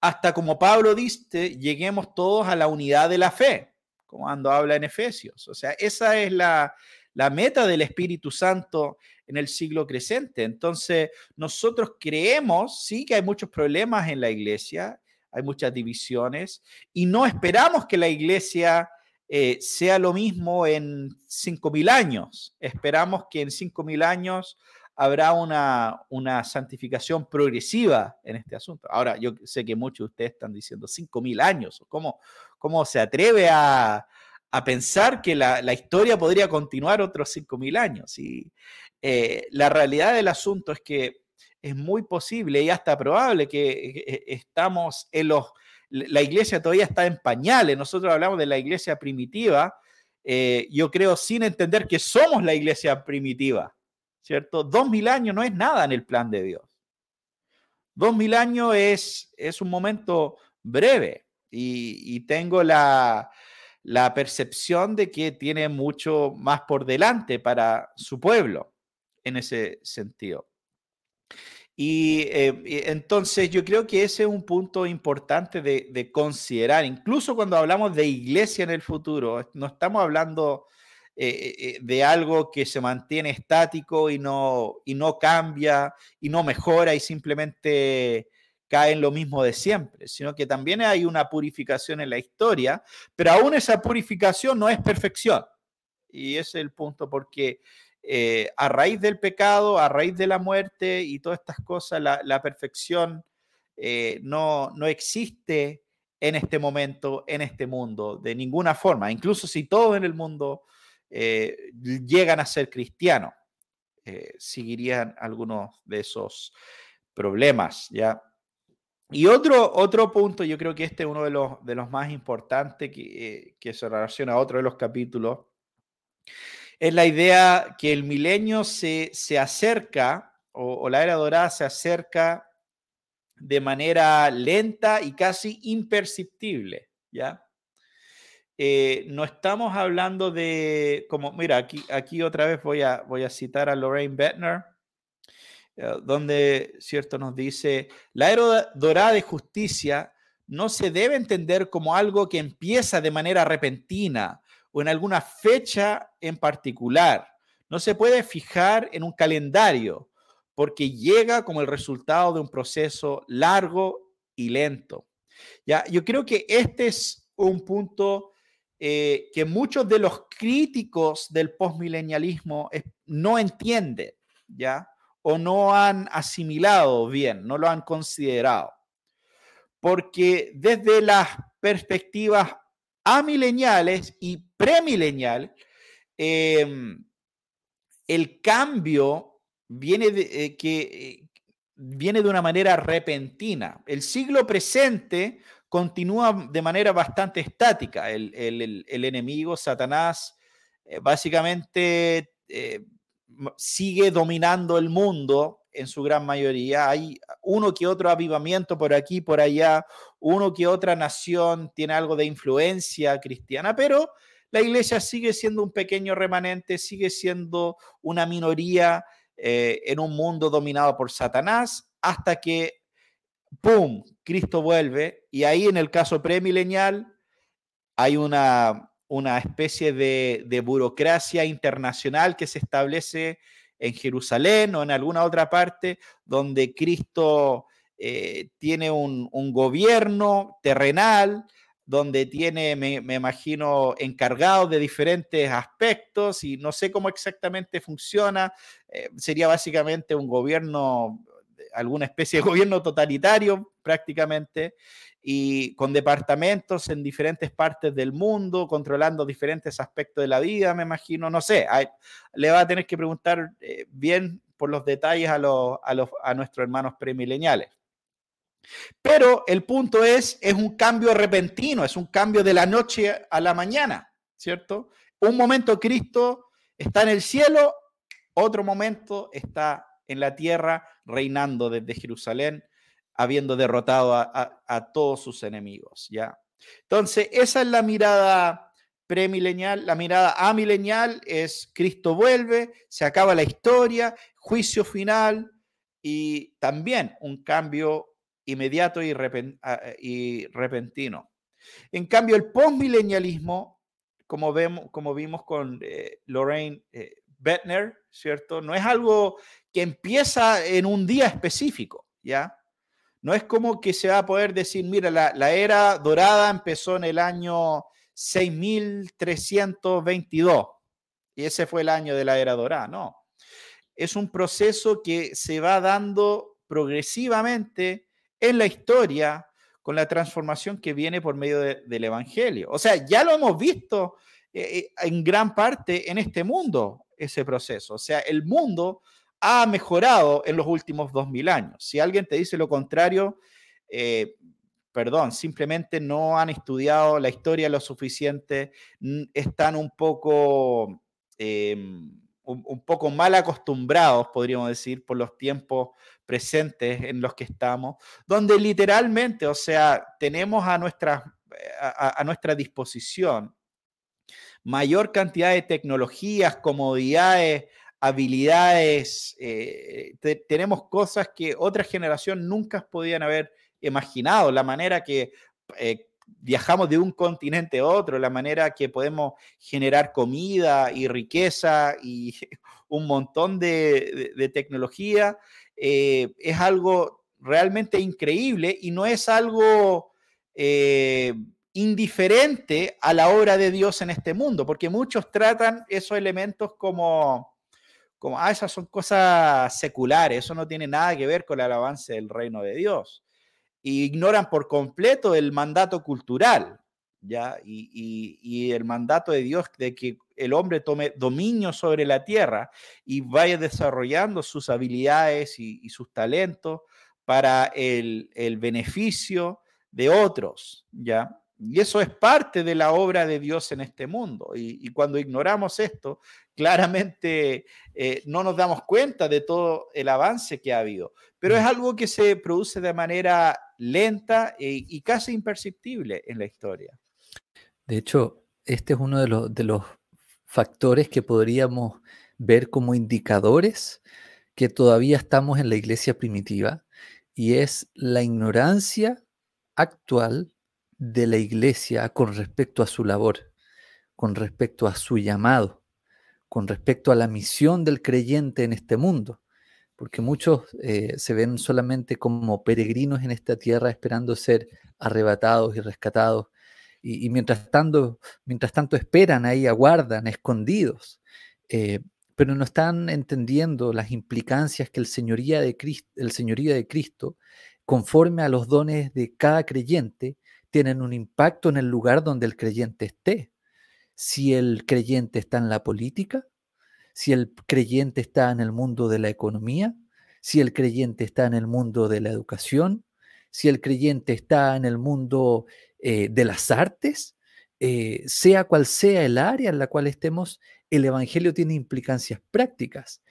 Hasta como Pablo dice, lleguemos todos a la unidad de la fe, como cuando habla en Efesios. O sea, esa es la, la meta del Espíritu Santo en el siglo presente. Entonces, nosotros creemos, sí, que hay muchos problemas en la iglesia hay muchas divisiones y no esperamos que la iglesia eh, sea lo mismo en 5.000 años. Esperamos que en 5.000 años habrá una, una santificación progresiva en este asunto. Ahora, yo sé que muchos de ustedes están diciendo 5.000 años. ¿Cómo, ¿Cómo se atreve a, a pensar que la, la, historia podría continuar otros 5.000 años? Y eh, la realidad del asunto es que es muy posible y hasta probable que estamos en los, la iglesia todavía está en pañales. Nosotros hablamos de la iglesia primitiva, eh, yo creo sin entender que somos la iglesia primitiva, ¿cierto? Dos mil años no es nada en el plan de Dios. Dos mil años es, es un momento breve y, y tengo la, la percepción de que tiene mucho más por delante para su pueblo en ese sentido. Eh, y entonces yo creo que ese es un punto importante de, considerar, incluso cuando hablamos de iglesia en el futuro, no estamos hablando eh, eh, de algo que se mantiene estático y no, y no cambia y no mejora y simplemente cae en lo mismo de siempre, sino que también hay una purificación en la historia, pero aún esa purificación no es perfección. Y ese es el punto, porque eh, a raíz del pecado, a raíz de la muerte y todas estas cosas, la, perfección eh, no, no existe en este momento, en este mundo, de ninguna forma. Incluso si todos en el mundo eh, llegan a ser cristianos, seguirían algunos de esos problemas, ¿ya? Y otro, otro punto, yo creo que este es uno de los, de los más importantes que, que se relaciona a otro de los capítulos, es la idea que el milenio se, acerca, o, la era dorada se acerca de manera lenta y casi imperceptible, ¿ya? Eh, no estamos hablando de, como, mira, aquí, aquí otra vez voy a, voy a citar a Lorraine Bettner, eh, donde, cierto, nos dice, la era dorada de justicia no se debe entender como algo que empieza de manera repentina o en alguna fecha en particular. No se puede fijar en un calendario porque llega como el resultado de un proceso largo y lento. ¿Ya? Yo creo que este es un punto eh, que muchos de los críticos del postmilenialismo no entienden, ¿ya? O no han asimilado bien, no lo han considerado. Porque desde las perspectivas amileniales y premilenial, em, el cambio viene de, eh, que, eh, viene de una manera repentina. El siglo presente continúa de manera bastante estática. El, enemigo, Satanás, eh, básicamente sigue dominando el mundo en su gran mayoría. Hay uno que otro avivamiento por aquí, por allá, uno que otra nación tiene algo de influencia cristiana, pero la iglesia sigue siendo un pequeño remanente, sigue siendo una minoría eh, en un mundo dominado por Satanás, hasta que, ¡pum!, Cristo vuelve y ahí en el caso premilenial hay una, una especie de, de burocracia internacional que se establece en Jerusalén o en alguna otra parte donde Cristo eh, tiene un, gobierno terrenal, donde tiene, me, imagino, encargados de diferentes aspectos y no sé cómo exactamente funciona. Eh, sería básicamente un gobierno, alguna especie de gobierno totalitario prácticamente y con departamentos en diferentes partes del mundo, controlando diferentes aspectos de la vida, me imagino, no sé, le va a tener que preguntar eh, bien por los detalles a, los, a, los, a nuestros hermanos premileniales. Pero el punto es, es un cambio repentino, es un cambio de la noche a la mañana, ¿cierto? Un momento Cristo está en el cielo, otro momento está en la tierra, reinando desde Jerusalén, habiendo derrotado a, todos sus enemigos, ¿ya? Entonces, esa es la mirada premilenial, la mirada amilenial es Cristo vuelve, se acaba la historia, juicio final y también un cambio inmediato y, repentino. En cambio, el postmilenialismo, como, vemos, como vimos con eh, Lorraine eh, Bettner, ¿cierto? No es algo que empieza en un día específico, ¿ya? No es como que se va a poder decir, mira, la, era dorada empezó en el año 6322 y ese fue el año de la era dorada, no. Es un proceso que se va dando progresivamente en la historia con la transformación que viene por medio del Evangelio. O sea, ya lo hemos visto eh, eh, en gran parte en este mundo, ese proceso. O sea, el mundo ha mejorado en los últimos 2000 años. Si alguien te dice lo contrario, eh, perdón, simplemente no han estudiado la historia lo suficiente, están un poco, em, un, poco mal acostumbrados, podríamos decir, por los tiempos presentes en los que estamos, donde literalmente, o sea, tenemos a nuestra, a nuestra disposición mayor cantidad de tecnologías, comodidades, habilidades, eh, tenemos cosas que otra generación nunca podían haber imaginado, la manera que eh, viajamos de un continente a otro, la manera que podemos generar comida y riqueza y un montón de, tecnología, eh, es algo realmente increíble y no es algo indiferente a la obra de Dios en este mundo, porque muchos tratan esos elementos como como, ah, esas son cosas seculares, eso no tiene nada que ver con el avance del reino de Dios. Y ignoran por completo el mandato cultural, ¿ya? Y, el mandato de Dios de que el hombre tome dominio sobre la tierra y vaya desarrollando sus habilidades y, sus talentos para el, el, beneficio de otros, ¿ya? Y eso es parte de la obra de Dios en este mundo. Y, cuando ignoramos esto, claramente eh, no nos damos cuenta de todo el avance que ha habido. Pero es algo que se produce de manera lenta e, y casi imperceptible en la historia. De hecho, este es uno de los, de los factores que podríamos ver como indicadores que todavía estamos en la iglesia primitiva y es la ignorancia actual de la iglesia con respecto a su labor, con respecto a su llamado, con respecto a la misión del creyente en este mundo, porque muchos eh, se ven solamente como peregrinos en esta tierra esperando ser arrebatados y rescatados, y, mientras, tanto, mientras tanto esperan ahí, aguardan, escondidos, eh, pero no están entendiendo las implicancias que el señoría de Cristo, el de Cristo, conforme a los dones de cada creyente, tienen un impacto en el lugar donde el creyente esté. Si el creyente está en la política, si el creyente está en el mundo de la economía, si el creyente está en el mundo de la educación, si el creyente está en el mundo eh, de las artes, eh, sea cual sea el área en la cual estemos, el Evangelio tiene implicancias prácticas.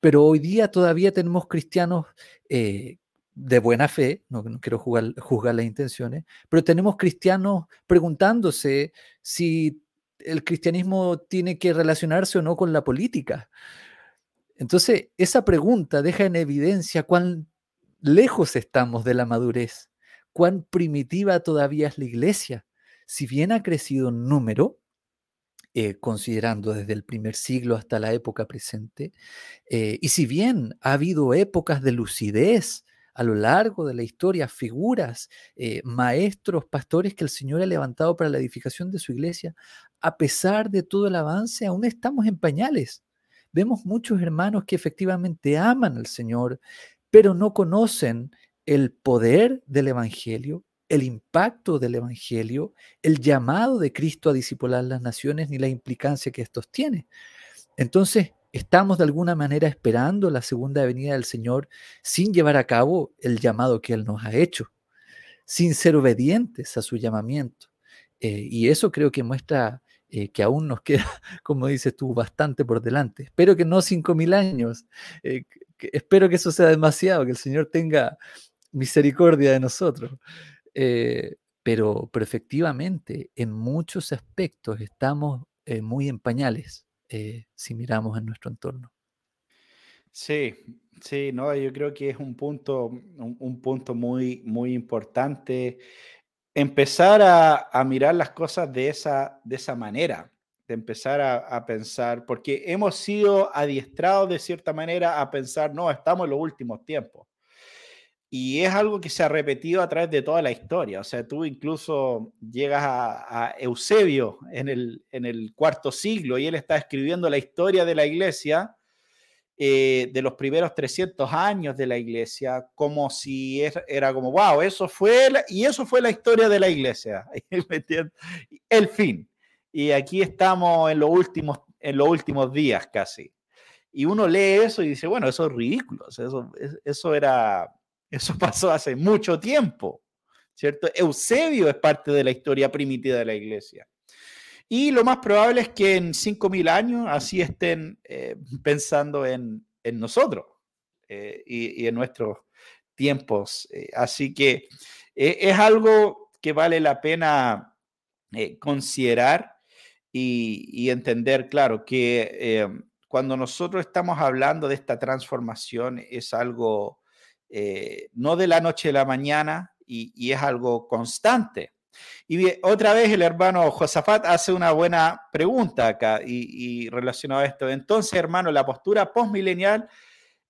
Pero hoy día todavía tenemos cristianos eh, de buena fe, no, quiero juzgar las intenciones, pero tenemos cristianos preguntándose si el cristianismo tiene que relacionarse o no con la política. Entonces, esa pregunta deja en evidencia cuán lejos estamos de la madurez, cuán primitiva todavía es la iglesia. Si bien ha crecido en número, eh, considerando desde el primer siglo hasta la época presente, eh, y si bien ha habido épocas de lucidez a lo largo de la historia, figuras, eh, maestros, pastores que el Señor ha levantado para la edificación de su iglesia, a pesar de todo el avance, aún estamos en pañales. Vemos muchos hermanos que efectivamente aman al Señor, pero no conocen el poder del Evangelio, el impacto del Evangelio, el llamado de Cristo a disipular las naciones ni la implicancia que estos tienen. Entonces, estamos de alguna manera esperando la segunda venida del Señor sin llevar a cabo el llamado que Él nos ha hecho, sin ser obedientes a su llamamiento. Eh, y eso creo que muestra eh, que aún nos queda, como dices tú, bastante por delante. Espero que no cinco mil años, eh, espero que eso sea demasiado, que el Señor tenga misericordia de nosotros. Pero, pero, efectivamente, en muchos aspectos estamos muy en pañales si miramos en nuestro entorno. Sí, sí, no, yo creo que es un punto, un, punto muy, muy importante empezar a, mirar las cosas de esa, de esa manera, de empezar a, pensar, porque hemos sido adiestrados de cierta manera a pensar, no, estamos en los últimos tiempos. Y es algo que se ha repetido a través de toda la historia. O sea, tú incluso llegas a, Eusebio en el, en el cuarto siglo y él está escribiendo la historia de la iglesia eh, de los primeros 300 años de la iglesia, como si era como, wow, eso fue, y eso fue la historia de la iglesia, el fin. Y aquí estamos en los últimos, en los últimos días casi. Y uno lee eso y dice, bueno, eso es ridículo, eso, eso, era, eso pasó hace mucho tiempo, ¿cierto? Eusebio es parte de la historia primitiva de la iglesia. Y lo más probable es que en 5.000 años así estén eh, pensando en, nosotros eh, y, en nuestros tiempos. Eh, así que es algo que vale la pena considerar y, entender, claro, que cuando nosotros estamos hablando de esta transformación es algo no de la noche a la mañana y es algo constante. Y otra vez el hermano Josafat hace una buena pregunta acá y, relacionado a esto. Entonces, hermano, la postura postmilenial,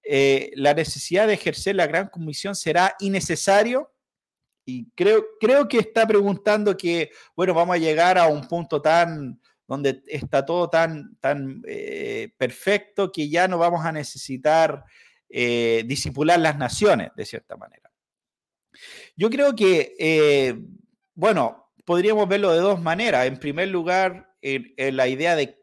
eh, la necesidad de ejercer la gran comisión será innecesario. Y creo, creo que está preguntando que, bueno, vamos a llegar a un punto tan donde está todo tan, tan eh, perfecto que ya no vamos a necesitar eh, disipular las naciones, de cierta manera. Yo creo que eh, bueno, podríamos verlo de dos maneras. En primer lugar, en, la idea de,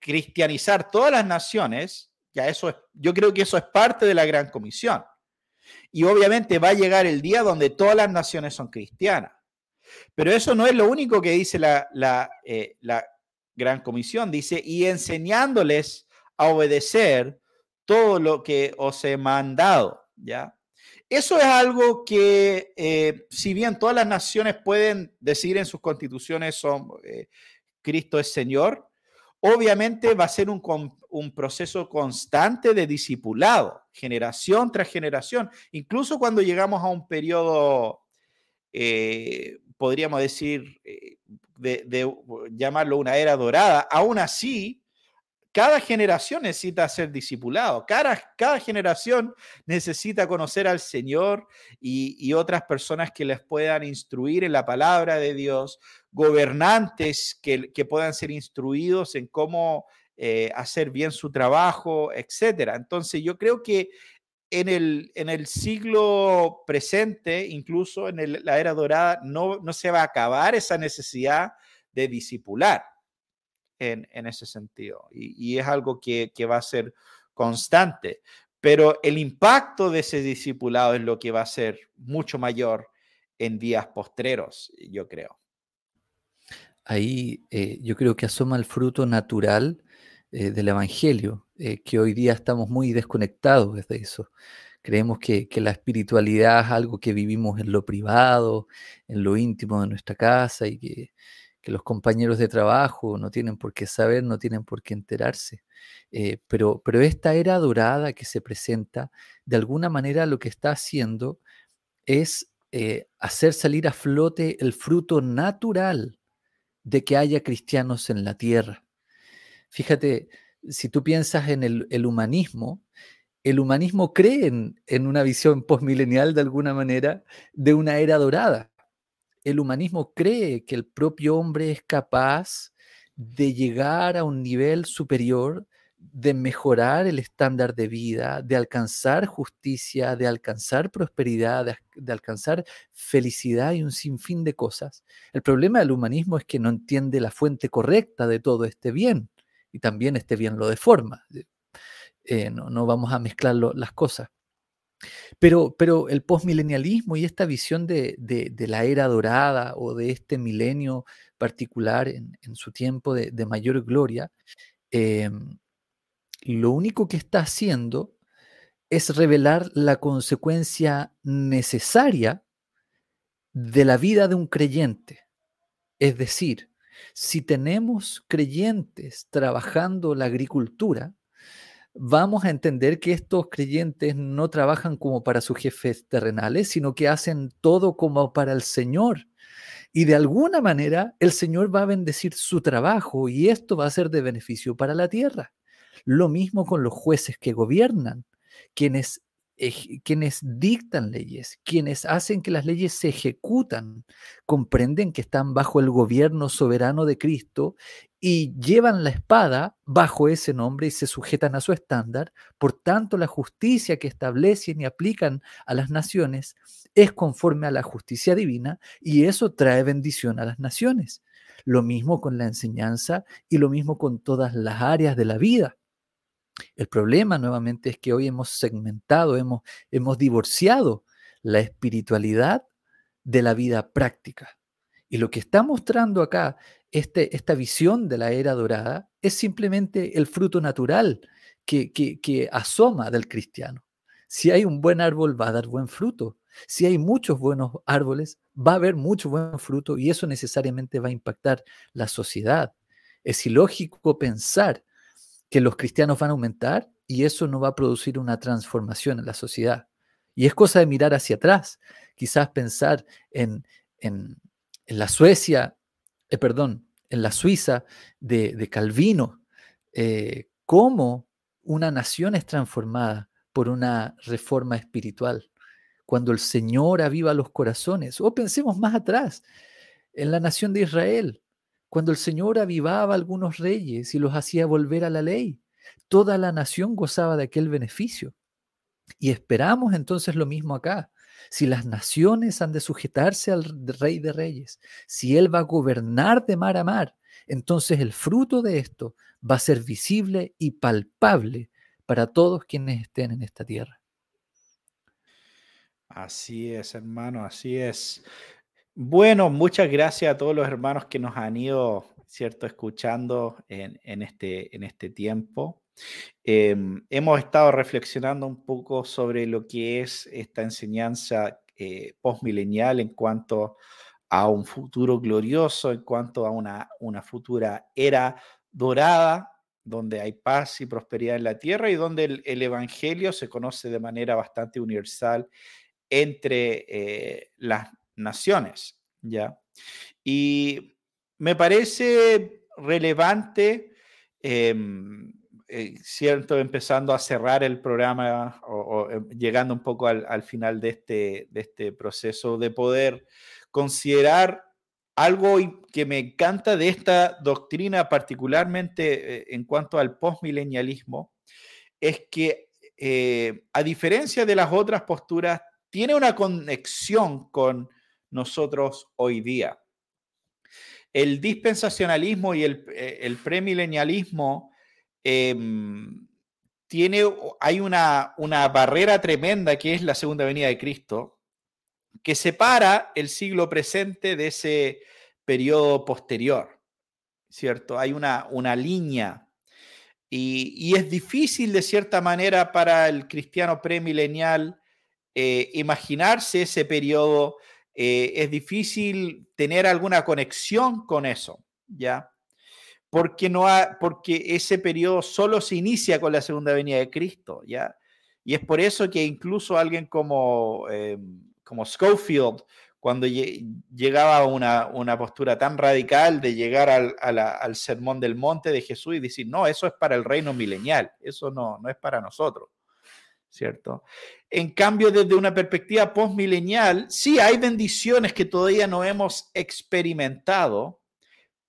cristianizar todas las naciones, ya eso es, yo creo que eso es parte de la gran comisión. Y obviamente va a llegar el día donde todas las naciones son cristianas. Pero eso no es lo único que dice la, eh, la gran comisión. Dice, y enseñándoles a obedecer todo lo que os he mandado, ¿ya? Eso es algo que, eh, si bien todas las naciones pueden decir en sus constituciones son eh, Cristo es Señor, obviamente va a ser un, proceso constante de discipulado, generación tras generación. Incluso cuando llegamos a un periodo, eh, podríamos decir, de, llamarlo una era dorada, aún así cada generación necesita ser discipulado, cada, generación necesita conocer al Señor y, otras personas que les puedan instruir en la palabra de Dios, gobernantes que, puedan ser instruidos en cómo eh, hacer bien su trabajo, etc. Entonces yo creo que en el, en el siglo presente, incluso en la era dorada, no, no se va a acabar esa necesidad de discipular en, ese sentido. Y, es algo que, que, va a ser constante. Pero el impacto de ese discipulado es lo que va a ser mucho mayor en días postreros, yo creo. Ahí eh, yo creo que asoma el fruto natural eh, del Evangelio, eh, que hoy día estamos muy desconectados de eso. Creemos que, la espiritualidad es algo que vivimos en lo privado, en lo íntimo de nuestra casa y que, los compañeros de trabajo no tienen por qué saber, no tienen por qué enterarse. pero, pero esta era dorada que se presenta, de alguna manera lo que está haciendo es hacer salir a flote el fruto natural de que haya cristianos en la tierra. Fíjate, si tú piensas en el, humanismo, el humanismo cree en, una visión postmilenial de alguna manera de una era dorada. El humanismo cree que el propio hombre es capaz de llegar a un nivel superior, de mejorar el estándar de vida, de alcanzar justicia, de alcanzar prosperidad, de, alcanzar felicidad y un sinfín de cosas. El problema del humanismo es que no entiende la fuente correcta de todo este bien y también este bien lo deforma. Eh, no, vamos a mezclar las cosas. Pero, pero el postmilenialismo y esta visión de, la era dorada o de este milenio particular en, su tiempo de, mayor gloria, em, lo único que está haciendo es revelar la consecuencia necesaria de la vida de un creyente. Es decir, si tenemos creyentes trabajando la agricultura, vamos a entender que estos creyentes no trabajan como para sus jefes terrenales, sino que hacen todo como para el Señor. Y de alguna manera el Señor va a bendecir su trabajo y esto va a ser de beneficio para la tierra. Lo mismo con los jueces que gobiernan, quienes quienes dictan leyes, quienes hacen que las leyes se ejecutan, comprenden que están bajo el gobierno soberano de Cristo y llevan la espada bajo ese nombre y se sujetan a su estándar. Por tanto, la justicia que establecen y aplican a las naciones es conforme a la justicia divina y eso trae bendición a las naciones. Lo mismo con la enseñanza y lo mismo con todas las áreas de la vida. El problema nuevamente es que hoy hemos segmentado, hemos, hemos divorciado la espiritualidad de la vida práctica. Y lo que está mostrando acá este, esta visión de la era dorada es simplemente el fruto natural que, que, asoma del cristiano. Si hay un buen árbol, va a dar buen fruto. Si hay muchos buenos árboles, va a haber mucho buen fruto y eso necesariamente va a impactar la sociedad. Es ilógico pensar que los cristianos van a aumentar y eso no va a producir una transformación en la sociedad. Y es cosa de mirar hacia atrás, quizás pensar en, en, la Suecia, eh, perdón, en la Suiza de, Calvino, eh, cómo una nación es transformada por una reforma espiritual, cuando el Señor aviva los corazones. O pensemos más atrás, en la nación de Israel, cuando el Señor avivaba a algunos reyes y los hacía volver a la ley, toda la nación gozaba de aquel beneficio. Y esperamos entonces lo mismo acá. Si las naciones han de sujetarse al rey de reyes, si él va a gobernar de mar a mar, entonces el fruto de esto va a ser visible y palpable para todos quienes estén en esta tierra. Así es, hermano, así es. Bueno, muchas gracias a todos los hermanos que nos han ido, ¿cierto?, escuchando en, este, en este tiempo. Em, hemos estado reflexionando un poco sobre lo que es esta enseñanza eh, postmilenial en cuanto a un futuro glorioso, en cuanto a una, una futura era dorada, donde hay paz y prosperidad en la tierra y donde el, Evangelio se conoce de manera bastante universal entre eh, las naciones, ¿ya? Y me parece relevante, em, eh, cierto, empezando a cerrar el programa o, em, llegando un poco al, final de este, de este proceso, de poder considerar algo que me encanta de esta doctrina, particularmente eh, en cuanto al postmilenialismo, es que eh, a diferencia de las otras posturas, tiene una conexión con nosotros hoy día. El dispensacionalismo y el, eh, el premilenialismo em, tiene, hay una, una barrera tremenda que es la segunda venida de Cristo, que separa el siglo presente de ese periodo posterior, ¿cierto? Hay una, una línea y, es difícil de cierta manera para el cristiano premilenial eh, imaginarse ese periodo, eh, es difícil tener alguna conexión con eso, ¿ya? Porque, no porque ese periodo solo se inicia con la segunda venida de Cristo, ¿ya? Y es por eso que incluso alguien como, eh, como Schofield, cuando llegaba a una, postura tan radical de llegar al, sermón del monte de Jesús y decir, no, eso es para el reino milenial, eso no, no es para nosotros, ¿cierto? En cambio, desde una perspectiva postmilenial, sí hay bendiciones que todavía no hemos experimentado,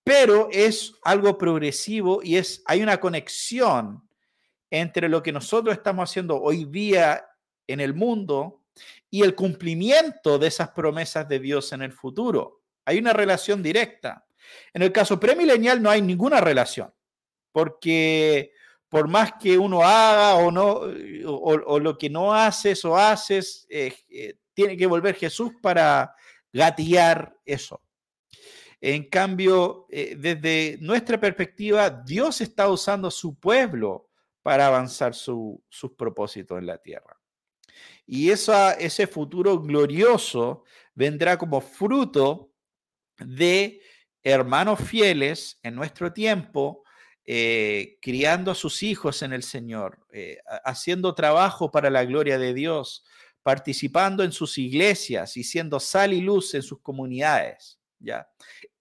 pero es algo progresivo y es, hay una conexión entre lo que nosotros estamos haciendo hoy día en el mundo y el cumplimiento de esas promesas de Dios en el futuro. Hay una relación directa. En el caso premilenial no hay ninguna relación, porque por más que uno haga o no, o, lo que no haces o haces, eh, eh, tiene que volver Jesús para gatillar eso. En cambio, eh, desde nuestra perspectiva, Dios está usando a su pueblo para avanzar sus propósitos en la tierra. Y ese futuro glorioso vendrá como fruto de hermanos fieles en nuestro tiempo, eh, criando a sus hijos en el Señor, eh, haciendo trabajo para la gloria de Dios, participando en sus iglesias y siendo sal y luz en sus comunidades. ¿ya?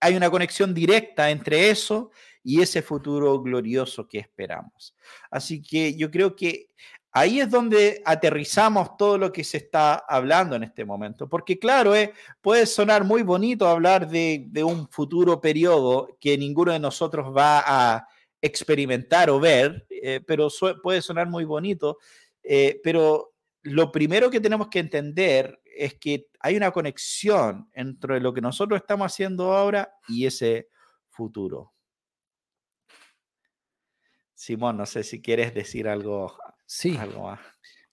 Hay una conexión directa entre eso y ese futuro glorioso que esperamos. Así que yo creo que Ahí es donde aterrizamos todo lo que se está hablando en este momento, porque claro, eh, puede sonar muy bonito hablar de, un futuro periodo que ninguno de nosotros va a experimentar o ver, eh, pero puede sonar muy bonito, eh, pero lo primero que tenemos que entender es que hay una conexión entre lo que nosotros estamos haciendo ahora y ese futuro. Simón, no sé si quieres decir algo Sí,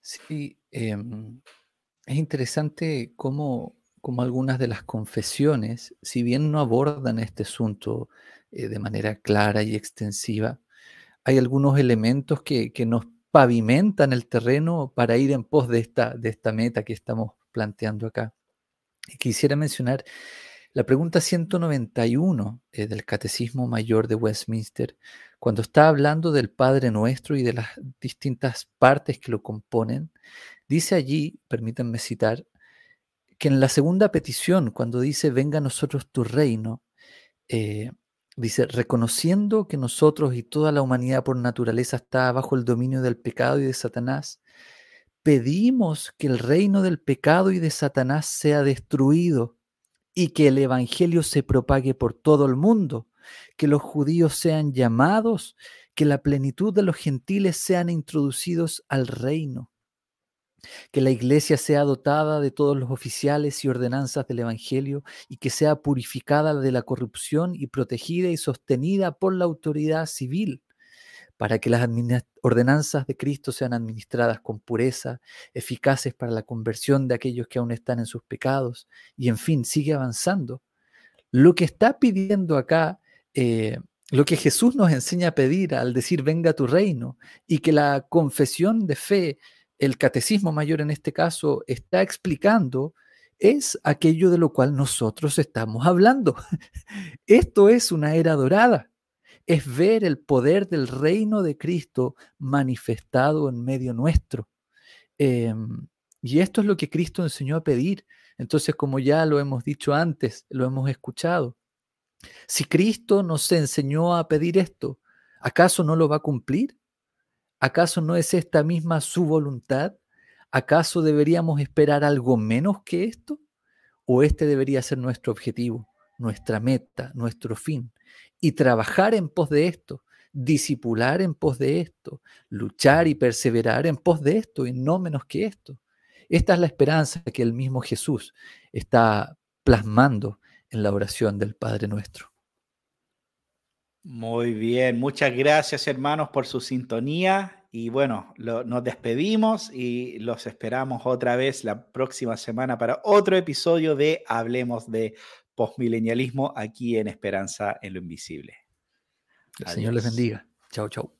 sí. Em, es interesante cómo, algunas de las confesiones, si bien no abordan este asunto eh, de manera clara y extensiva, hay algunos elementos que, nos pavimentan el terreno para ir en pos de esta, de esta meta que estamos planteando acá. Y quisiera mencionar la pregunta 191 eh, del Catecismo Mayor de Westminster, cuando está hablando del Padre Nuestro y de las distintas partes que lo componen, dice allí, permítanme citar, que en la segunda petición, cuando dice, venga a nosotros tu reino, eh, dice, reconociendo que nosotros y toda la humanidad por naturaleza está bajo el dominio del pecado y de Satanás, pedimos que el reino del pecado y de Satanás sea destruido y que el Evangelio se propague por todo el mundo que los judíos sean llamados, que la plenitud de los gentiles sean introducidos al reino, que la iglesia sea dotada de todos los oficiales y ordenanzas del Evangelio y que sea purificada de la corrupción y protegida y sostenida por la autoridad civil, para que las ordenanzas de Cristo sean administradas con pureza, eficaces para la conversión de aquellos que aún están en sus pecados, y en fin, sigue avanzando. Lo que está pidiendo acá eh, lo que Jesús nos enseña a pedir al decir venga tu reino y que la confesión de fe, el catecismo mayor en este caso, está explicando, es aquello de lo cual nosotros estamos hablando. Esto es una era dorada, es ver el poder del reino de Cristo manifestado en medio nuestro. Em, y esto es lo que Cristo enseñó a pedir. Entonces, como ya lo hemos dicho antes, lo hemos escuchado, si Cristo nos enseñó a pedir esto, ¿acaso no lo va a cumplir? ¿Acaso no es esta misma su voluntad? ¿Acaso deberíamos esperar algo menos que esto? ¿O este debería ser nuestro objetivo, nuestra meta, nuestro fin? Y trabajar en pos de esto, disipular en pos de esto, luchar y perseverar en pos de esto y no menos que esto. Esta es la esperanza que el mismo Jesús está plasmando en la oración del Padre nuestro. Muy bien, muchas gracias hermanos por su sintonía y bueno, nos despedimos y los esperamos otra vez la próxima semana para otro episodio de Hablemos de Postmilenialismo aquí en Esperanza en lo Invisible. El Señor les bendiga. Chao, chao.